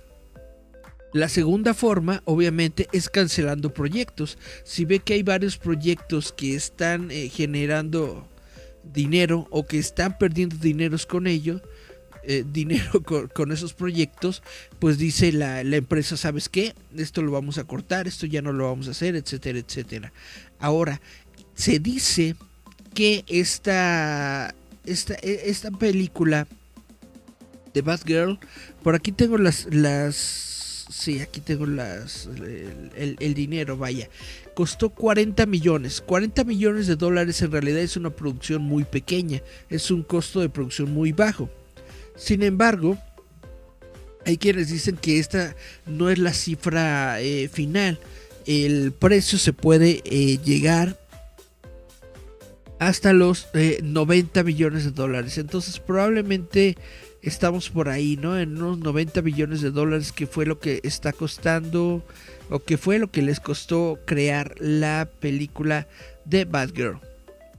La segunda forma, obviamente, es cancelando proyectos. Si ve que hay varios proyectos que están eh, generando dinero o que están perdiendo dineros con ello, eh, *laughs* dinero con, esos proyectos, pues dice la, empresa, ¿sabes qué? Esto lo vamos a cortar, esto ya no lo vamos a hacer, etcétera, etcétera. Ahora, se dice que esta, esta, e, esta película de Batgirl, por aquí tengo las, las Sí, aquí tengo las, el, el, dinero, vaya. Costó 40 millones. 40 millones de dólares en realidad es una producción muy pequeña. Es un costo de producción muy bajo. Sin embargo, hay quienes dicen que esta no es la cifra eh, final. El precio se puede eh, llegar hasta los 90 eh, millones de dólares. Entonces probablemente estamos por ahí, ¿no? En unos 90 millones de dólares que fue lo que está costando o que fue lo que les costó crear la película de Batgirl.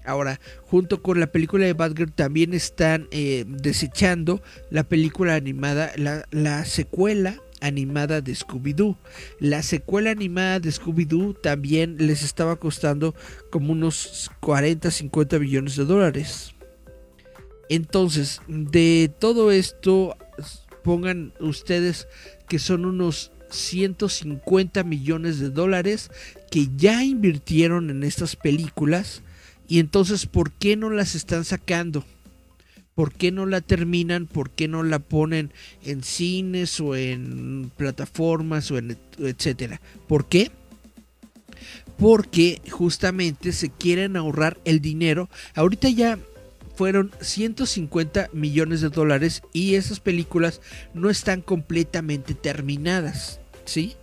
Ahora, junto con la película de Batgirl también están eh, desechando la película animada, la, secuela animada de Scooby-Doo. La secuela animada de Scooby-Doo también les estaba costando como unos 40, 50 millones de dólares. Entonces, de todo esto, pongan ustedes que son unos 150 millones de dólares que ya invirtieron en estas películas y entonces, ¿por qué no las están sacando? ¿Por qué no la terminan? ¿Por qué no la ponen en cines o en plataformas o en etcétera? ¿Por qué? Porque justamente se quieren ahorrar el dinero. Ahorita ya fueron 150 millones de dólares y esas películas no están completamente terminadas, ¿sí?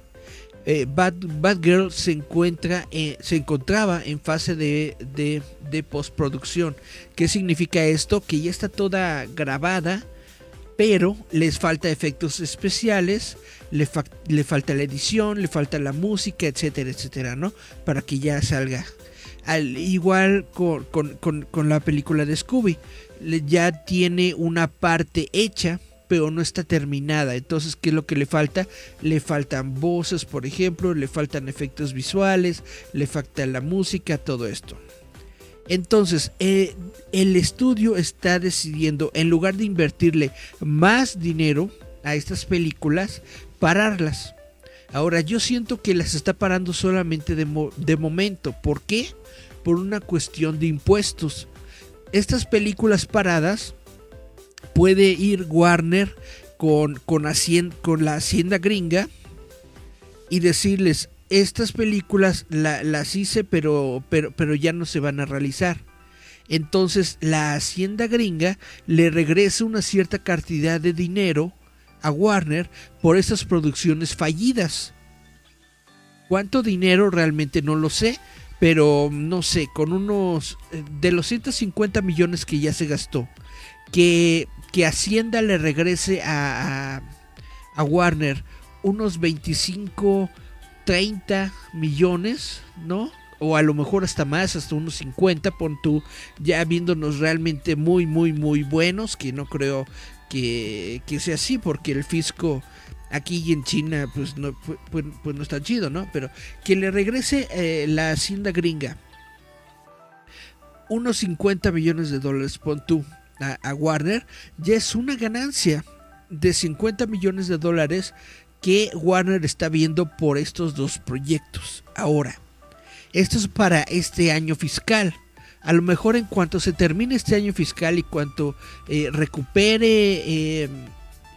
Eh, Bad, Girl se, encuentra, se encontraba en fase de, postproducción. ¿Qué significa esto? Que ya está toda grabada, pero les falta efectos especiales, le, falta la edición, le falta la música, etcétera, etcétera, ¿no? Para que ya salga. Al, igual con, con la película de Scooby, ya tiene una parte hecha pero no está terminada. Entonces, ¿qué es lo que le falta? Le faltan voces, por ejemplo, le faltan efectos visuales, le falta la música, todo esto. Entonces, eh, el estudio está decidiendo, en lugar de invertirle más dinero a estas películas, pararlas. Ahora, yo siento que las está parando solamente de, de momento. ¿Por qué? Por una cuestión de impuestos. Estas películas paradas puede ir Warner con, con, la hacienda gringa y decirles, estas películas las hice pero, pero, pero ya no se van a realizar. Entonces la hacienda gringa le regresa una cierta cantidad de dinero a Warner por esas producciones fallidas. ¿Cuánto dinero realmente no lo sé? Pero no sé, con unos eh, de los 150 millones que ya se gastó, que que Hacienda le regrese a, a, Warner unos 25, 30 millones, ¿no? O a lo mejor hasta más, hasta unos 50, pon tú, ya viéndonos realmente muy, muy, muy buenos, que no creo que, que sea así, porque el fisco aquí en China, pues no, pues, pues no está chido, ¿no? Pero que le regrese eh, la hacienda gringa unos 50 millones de dólares, pon tú a, Warner, ya es una ganancia de 50 millones de dólares que Warner está viendo por estos dos proyectos. Ahora, esto es para este año fiscal. A lo mejor en cuanto se termine este año fiscal y cuanto eh, recupere eh,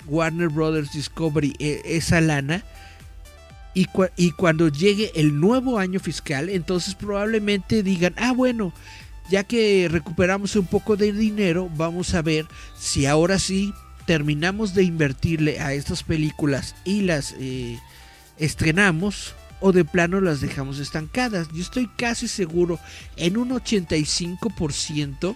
Warner Brothers Discovery eh, esa lana, Y, y, cuando llegue el nuevo año fiscal, entonces probablemente digan, ah, bueno, ya que recuperamos un poco de dinero, vamos a ver si ahora sí terminamos de invertirle a estas películas y las eh, estrenamos o de plano las dejamos estancadas. Yo estoy casi seguro en un 85%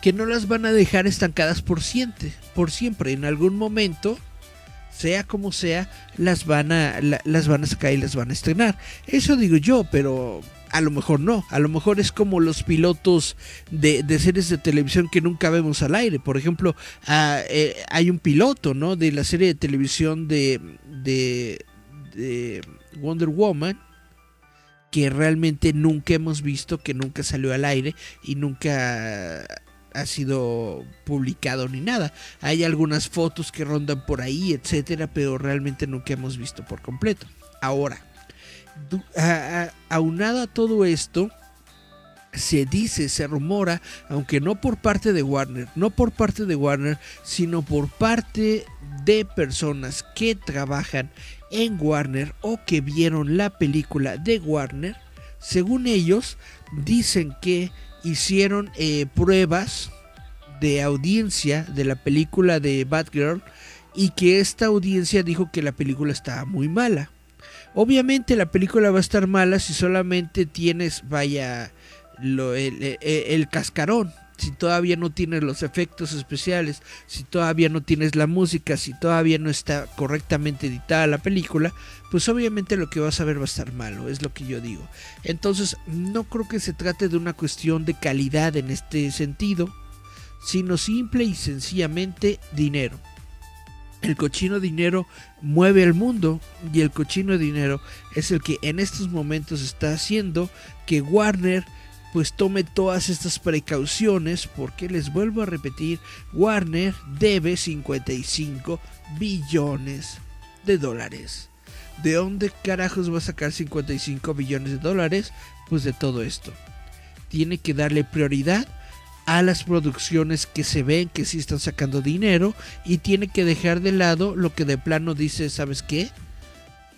que no las van a dejar estancadas por siempre. Por siempre. En algún momento, sea como sea, las van a, las van a sacar y las van a estrenar. Eso digo yo, pero a lo mejor no. A lo mejor es como los pilotos de, series de televisión que nunca vemos al aire. Por ejemplo, ah, eh, hay un piloto, ¿no? De la serie de televisión de, de, de Wonder Woman que realmente nunca hemos visto, que nunca salió al aire y nunca ha sido publicado ni nada. Hay algunas fotos que rondan por ahí, etcétera, pero realmente nunca hemos visto por completo. Ahora, aunado a todo esto, se dice, se rumora, aunque no por parte de Warner, no por parte de Warner, sino por parte de personas que trabajan en Warner o que vieron la película de Warner, según ellos, dicen que hicieron eh, pruebas de audiencia de la película de Batgirl y que esta audiencia dijo que la película estaba muy mala. Obviamente la película va a estar mala si solamente tienes, vaya, lo, el, cascarón, si todavía no tienes los efectos especiales, si todavía no tienes la música, si todavía no está correctamente editada la película, pues obviamente lo que vas a ver va a estar malo, es lo que yo digo. Entonces, no creo que se trate de una cuestión de calidad en este sentido, sino simple y sencillamente dinero. El cochino dinero mueve el mundo y el cochino dinero es el que en estos momentos está haciendo que Warner pues tome todas estas precauciones porque les vuelvo a repetir, Warner debe 55 billones de dólares. ¿De dónde carajos va a sacar 55 billones de dólares? Pues de todo esto. Tiene que darle prioridad a las producciones que se ven que sí están sacando dinero y tiene que dejar de lado lo que de plano dice, ¿sabes qué?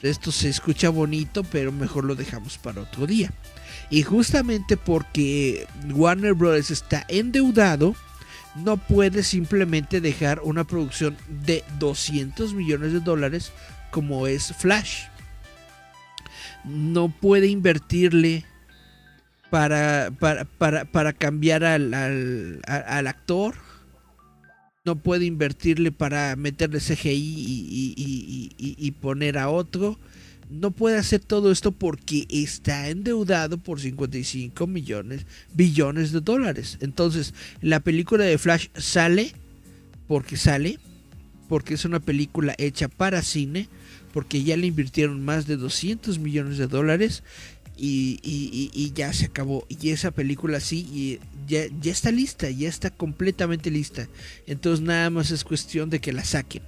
Esto se escucha bonito, pero mejor lo dejamos para otro día. Y justamente porque Warner Bros. está endeudado, no puede simplemente dejar una producción de 200 millones de dólares como es Flash. No puede invertirle para, para, cambiar al, al, actor. No puede invertirle para meterle CGI y, y, poner a otro. No puede hacer todo esto porque está endeudado por 55 millones, billones de dólares. Entonces, la película de Flash sale porque sale, porque es una película hecha para cine, porque ya le invirtieron más de 200 millones de dólares y, ya se acabó. Y esa película sí, ya, ya está lista, ya está completamente lista. Entonces nada más es cuestión de que la saquen.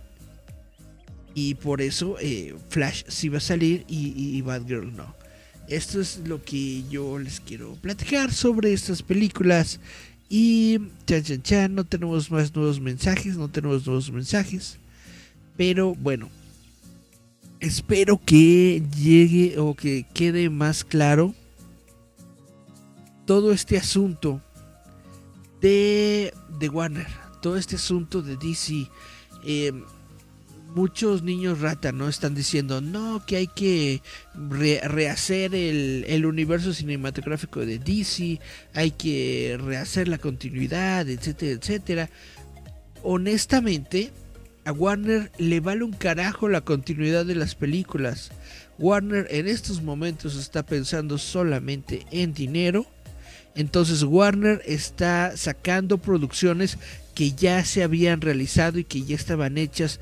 Y por eso eh, Flash sí va a salir y, y, Batgirl no. Esto es lo que yo les quiero platicar sobre estas películas. Y chan chan chan, no tenemos más nuevos mensajes, no tenemos nuevos mensajes. Pero bueno, espero que llegue o que quede más claro todo este asunto de, de Warner, todo este asunto de DC. Em, muchos niños rata no están diciendo no que hay que rehacer el, el, universo cinematográfico de DC, hay que rehacer la continuidad, etcétera, etcétera. Honestamente, a Warner le vale un carajo la continuidad de las películas. Warner en estos momentos está pensando solamente en dinero. Entonces Warner está sacando producciones que ya se habían realizado y que ya estaban hechas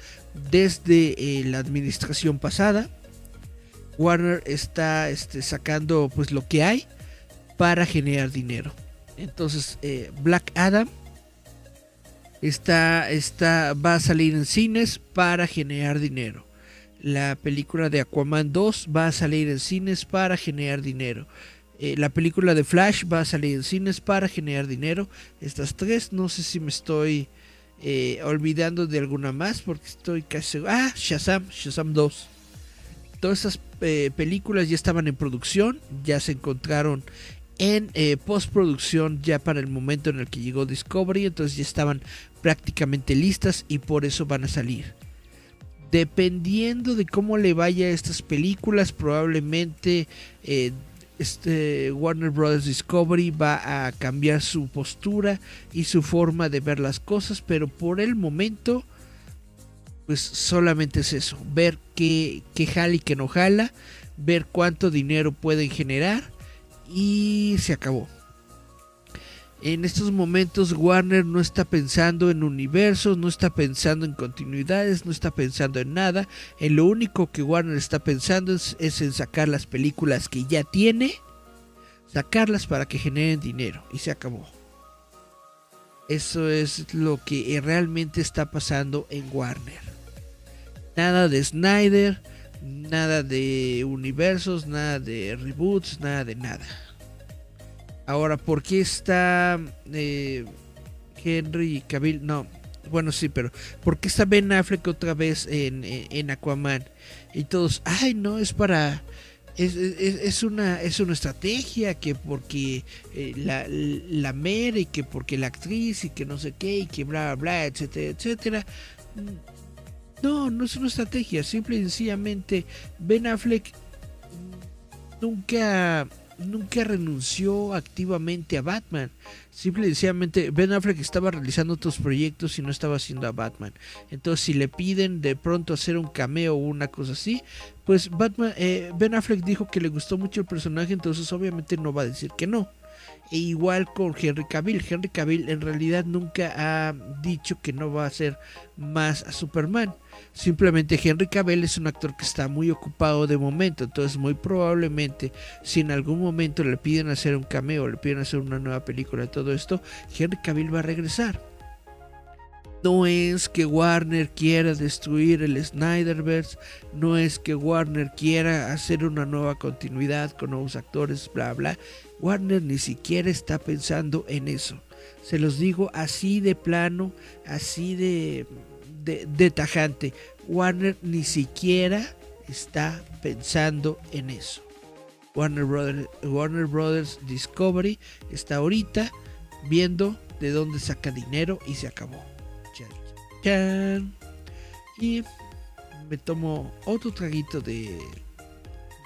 desde eh, la administración pasada. Warner está este, sacando pues lo que hay para generar dinero. Entonces eh, Black Adam Está, está, va a salir en cines para generar dinero. La película de Aquaman 2 va a salir en cines para generar dinero. Eh, la película de Flash va a salir en cines para generar dinero. Estas tres, no sé si me estoy eh, olvidando de alguna más porque estoy casi... Ah, Shazam, Shazam 2. todas esas eh, películas ya estaban en producción, ya se encontraron en eh, postproducción ya para el momento en el que llegó Discovery, entonces ya estaban prácticamente listas y por eso van a salir. Dependiendo de cómo le vaya a estas películas, probablemente eh, este Warner Bros. Discovery va a cambiar su postura y su forma de ver las cosas, pero por el momento, pues solamente es eso, ver qué, qué jala y qué no jala, ver cuánto dinero pueden generar y se acabó. En estos momentos Warner no está pensando en universos, no está pensando en continuidades, no está pensando en nada. En lo único que Warner está pensando es, en sacar las películas que ya tiene, sacarlas para que generen dinero y se acabó. Eso es lo que realmente está pasando en Warner. Nada de Snyder, nada de universos, nada de reboots, nada de nada. Ahora, ¿por qué está eh, Henry Cavill? No, bueno, sí, pero ¿por qué está Ben Affleck otra vez en, Aquaman? Y todos, ay, no, es para... Es, una, es una estrategia que porque eh, la, la y que porque la actriz y que no sé qué y que bla bla etcétera etcétera no, no es una estrategia, simple y sencillamente Ben Affleck nunca nunca renunció activamente a Batman. Simple y sencillamente Ben Affleck estaba realizando otros proyectos y no estaba haciendo a Batman. Entonces si le piden de pronto hacer un cameo o una cosa así, pues Batman, eh, Ben Affleck dijo que le gustó mucho el personaje, entonces obviamente no va a decir que no. E igual con Henry Cavill. Henry Cavill en realidad nunca ha dicho que no va a ser más a Superman. Simplemente Henry Cavill es un actor que está muy ocupado de momento. Entonces muy probablemente si en algún momento le piden hacer un cameo, le piden hacer una nueva película, todo esto, Henry Cavill va a regresar. No es que Warner quiera destruir el Snyderverse, no es que Warner quiera hacer una nueva continuidad con nuevos actores, bla, bla. Warner ni siquiera está pensando en eso. Se los digo así de plano, así de, de, tajante. Warner ni siquiera está pensando en eso. Warner Brothers, Warner Brothers Discovery está ahorita viendo de dónde saca dinero y se acabó. Y me tomo otro traguito de,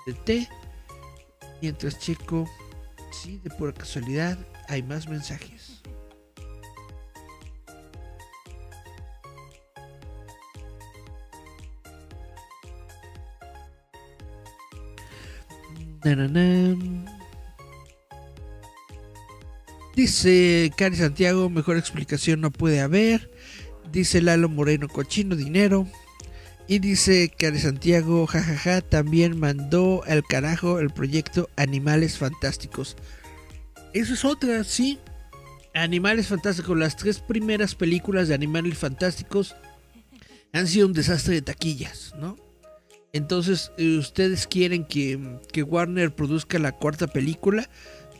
de té. Mientras checo si de pura casualidad hay más mensajes. Dice Cari Santiago, mejor explicación no puede haber. Dice Lalo Moreno, cochino dinero. Y dice Cari Santiago, jajaja, también mandó al carajo el proyecto Animales Fantásticos. Eso es otra, sí. Animales Fantásticos, las tres primeras películas de Animales Fantásticos han sido un desastre de taquillas, ¿no? Entonces, eh, ustedes quieren que, que Warner produzca la cuarta película.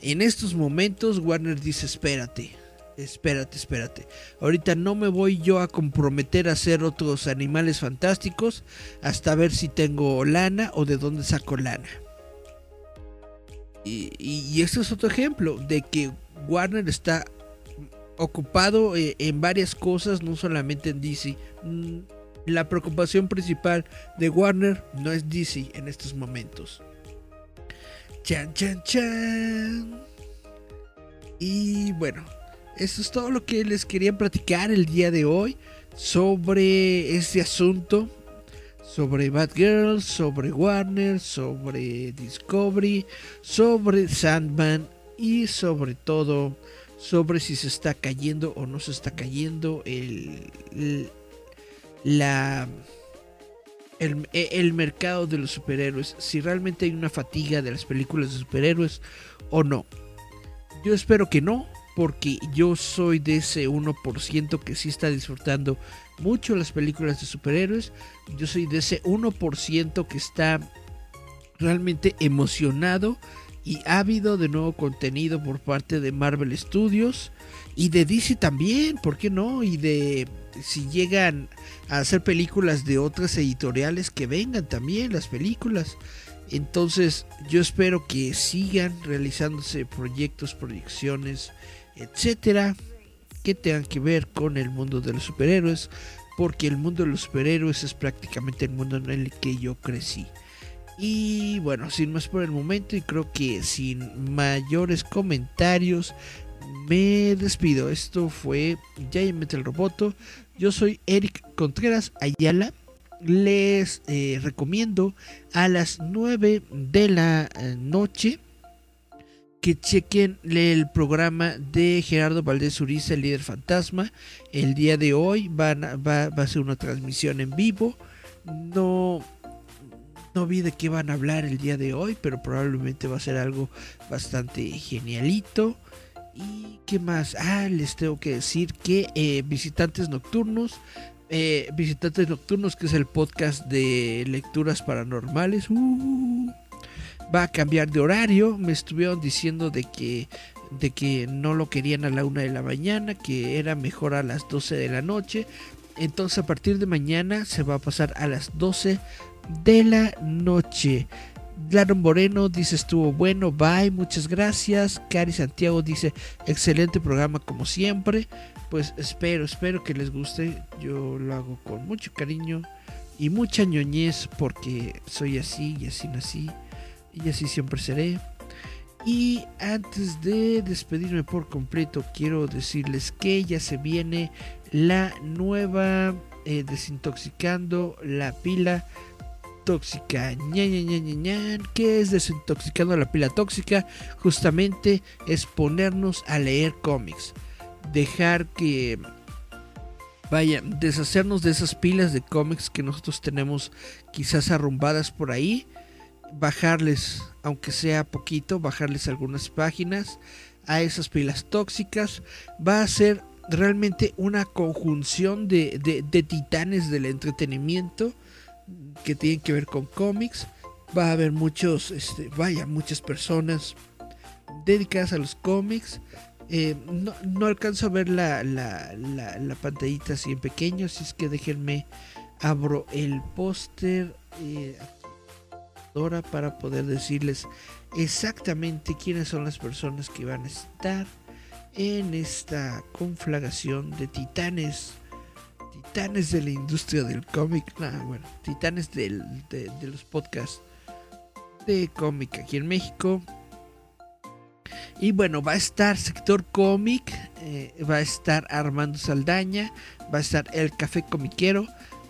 En estos momentos, Warner dice: Espérate, espérate, espérate. Ahorita no me voy yo a comprometer a hacer otros animales fantásticos hasta ver si tengo lana o de dónde saco lana. Y, y, esto es otro ejemplo de que Warner está ocupado eh, en varias cosas, no solamente en DC. Mm, la preocupación principal de Warner no es DC en estos momentos. Chan, chan, chan. Y bueno, eso es todo lo que les quería platicar el día de hoy sobre este asunto. Sobre Batgirl, sobre Warner, sobre Discovery, sobre Sandman y sobre todo sobre si se está cayendo o no se está cayendo el, la, el, el, mercado de los superhéroes, si realmente hay una fatiga de las películas de superhéroes o no. Yo espero que no, porque yo soy de ese 1% que sí está disfrutando mucho las películas de superhéroes. Yo soy de ese 1% que está realmente emocionado y ávido de nuevo contenido por parte de Marvel Studios y de DC también, ¿por qué no? Y de si llegan a hacer películas de otras editoriales, que vengan también las películas. Entonces yo espero que sigan realizándose proyectos, proyecciones, etcétera, que tengan que ver con el mundo de los superhéroes, porque el mundo de los superhéroes es prácticamente el mundo en el que yo crecí. Y bueno, sin más por el momento y creo que sin mayores comentarios, me despido. Esto fue Giant el Roboto. Yo soy Eric Contreras Ayala. Les eh, recomiendo a las 9 de la eh, noche que chequen el programa de Gerardo Valdés Uriza, el líder fantasma. El día de hoy va, va a ser una transmisión en vivo. No, no vi de qué van a hablar el día de hoy, pero probablemente va a ser algo bastante genialito. ¿Y qué más? Ah, les tengo que decir que eh, Visitantes Nocturnos, eh, Visitantes Nocturnos, que es el podcast de lecturas paranormales, uh, va a cambiar de horario. Me estuvieron diciendo de que, de que no lo querían a la una de la mañana, que era mejor a las 12 de la noche. Entonces a partir de mañana se va a pasar a las 12 de la noche. Laron Moreno dice estuvo bueno, bye, muchas gracias. Cari Santiago dice excelente programa como siempre. Pues espero, espero que les guste. Yo lo hago con mucho cariño y mucha ñoñez porque soy así y así nací y así siempre seré. Y antes de despedirme por completo, quiero decirles que ya se viene la nueva eh, desintoxicando la pila tóxica. Ña, ¿Qué es desintoxicando la pila tóxica? Justamente es ponernos a leer cómics. Dejar que. Vaya, deshacernos de esas pilas de cómics que nosotros tenemos quizás arrumbadas por ahí. Bajarles, aunque sea poquito, bajarles algunas páginas a esas pilas tóxicas. Va a ser realmente una conjunción de, de titanes del entretenimiento que tienen que ver con cómics. Va a haber muchos, este, vaya, muchas personas dedicadas a los cómics. Eh, no, alcanzo a ver la, la, la, pantallita así en pequeño, así es que déjenme abro el póster eh, para poder decirles exactamente quiénes son las personas que van a estar en esta conflagración de titanes titanes de la industria del cómic, bueno, titanes de, los podcasts de cómic aquí en México. Y bueno, va a estar Sector Cómic, eh, va a estar Armando Saldaña, va a estar El Café Comiquero,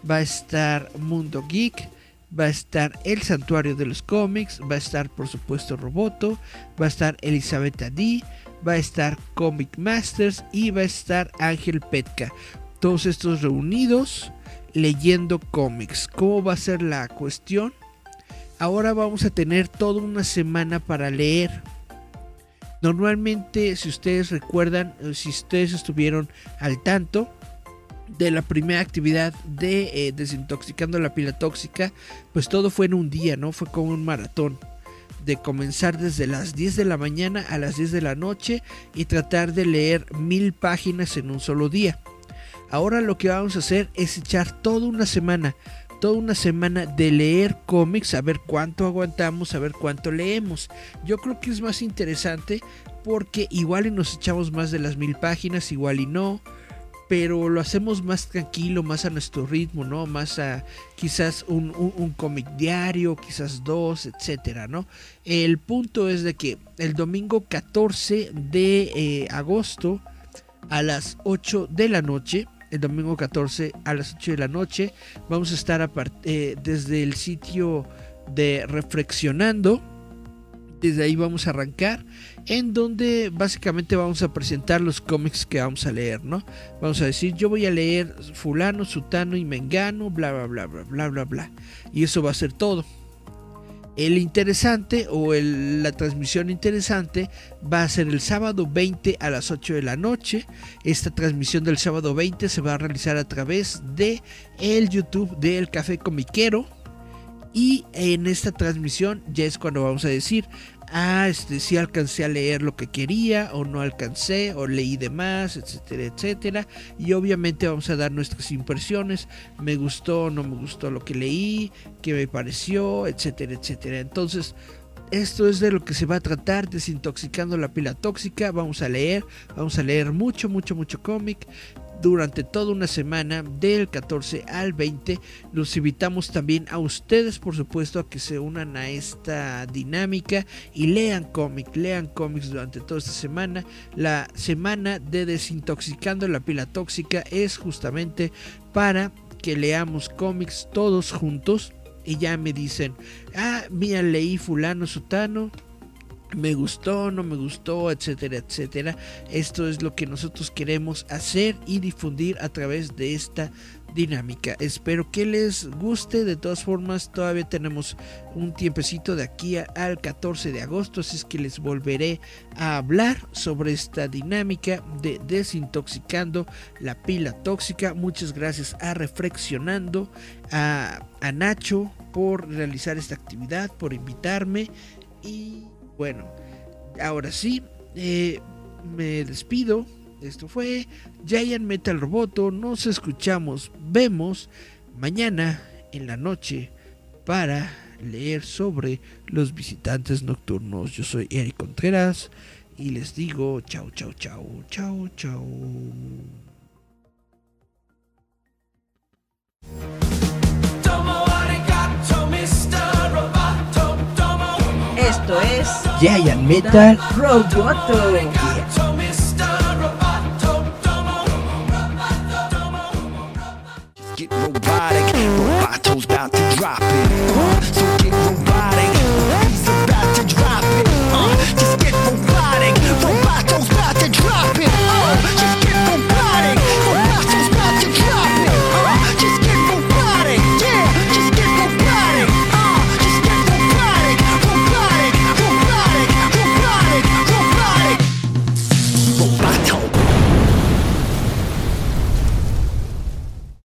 va a estar Mundo Geek, va a estar El Santuario de los Cómics, va a estar por supuesto Roboto, va a estar Elizabeth Adi, va a estar Comic Masters y va a estar Ángel Petka todos estos reunidos leyendo cómics. ¿Cómo va a ser la cuestión? Ahora vamos a tener toda una semana para leer. Normalmente, si ustedes recuerdan, eh, si ustedes estuvieron al tanto de la primera actividad de eh, desintoxicando la pila tóxica, pues todo fue en un día, ¿no? Fue como un maratón de comenzar desde las 10 de la mañana a las 10 de la noche y tratar de leer mil páginas en un solo día. Ahora lo que vamos a hacer es echar toda una semana, toda una semana de leer cómics, a ver cuánto aguantamos, a ver cuánto leemos. Yo creo que es más interesante porque igual y nos echamos más de las mil páginas, igual y no. Pero lo hacemos más tranquilo, más a nuestro ritmo, ¿no? Más a quizás un, cómic diario, quizás dos, etcétera, ¿no? El punto es de que el domingo 14 de eh, agosto a las 8 de la noche el domingo 14 a las 8 de la noche. Vamos a estar eh, desde el sitio de Reflexionando. Desde ahí vamos a arrancar. En donde básicamente vamos a presentar los cómics que vamos a leer, ¿no? Vamos a decir, yo voy a leer fulano, sutano y mengano, bla, bla, bla, bla, bla, bla, bla. Y eso va a ser todo. El interesante o la transmisión interesante va a ser el sábado 20 a las 8 de la noche. Esta transmisión del sábado 20 se va a realizar a través de el YouTube del Café Comiquero. Y en esta transmisión ya es cuando vamos a decir a este, si alcancé a leer lo que quería o no alcancé o leí de más, etcétera, etcétera. Y obviamente vamos a dar nuestras impresiones, me gustó, no me gustó lo que leí, qué me pareció, etcétera, etcétera. Entonces, esto es de lo que se va a tratar, desintoxicando la pila tóxica. Vamos a leer, vamos a leer mucho, mucho, mucho cómic durante toda una semana del 14 al 20. Los invitamos también a ustedes, por supuesto, a que se unan a esta dinámica y lean cómic, lean cómics durante toda esta semana. La semana de desintoxicando la pila tóxica es justamente para que leamos cómics todos juntos y ya me dicen, ah, mira, leí fulano, sutano, me gustó, no me gustó, etcétera, etcétera. Esto es lo que nosotros queremos hacer y difundir a través de esta dinámica. Espero que les guste. De todas formas, todavía tenemos un tiempecito de aquí al 14 de agosto, así es que les volveré a hablar sobre esta dinámica de desintoxicando la pila tóxica. Muchas gracias a Reflexionando, a, a Nacho por realizar esta actividad, por invitarme y bueno, ahora sí, eh, me despido. Esto fue Giant Metal Roboto. Nos escuchamos, vemos mañana en la noche para leer sobre los visitantes nocturnos. Yo soy Eric Contreras y les digo chao, chao, chao, chao, chao. Esto es Giant Metal Roboto. robotic. Roboto's about to drop it. So get robotic.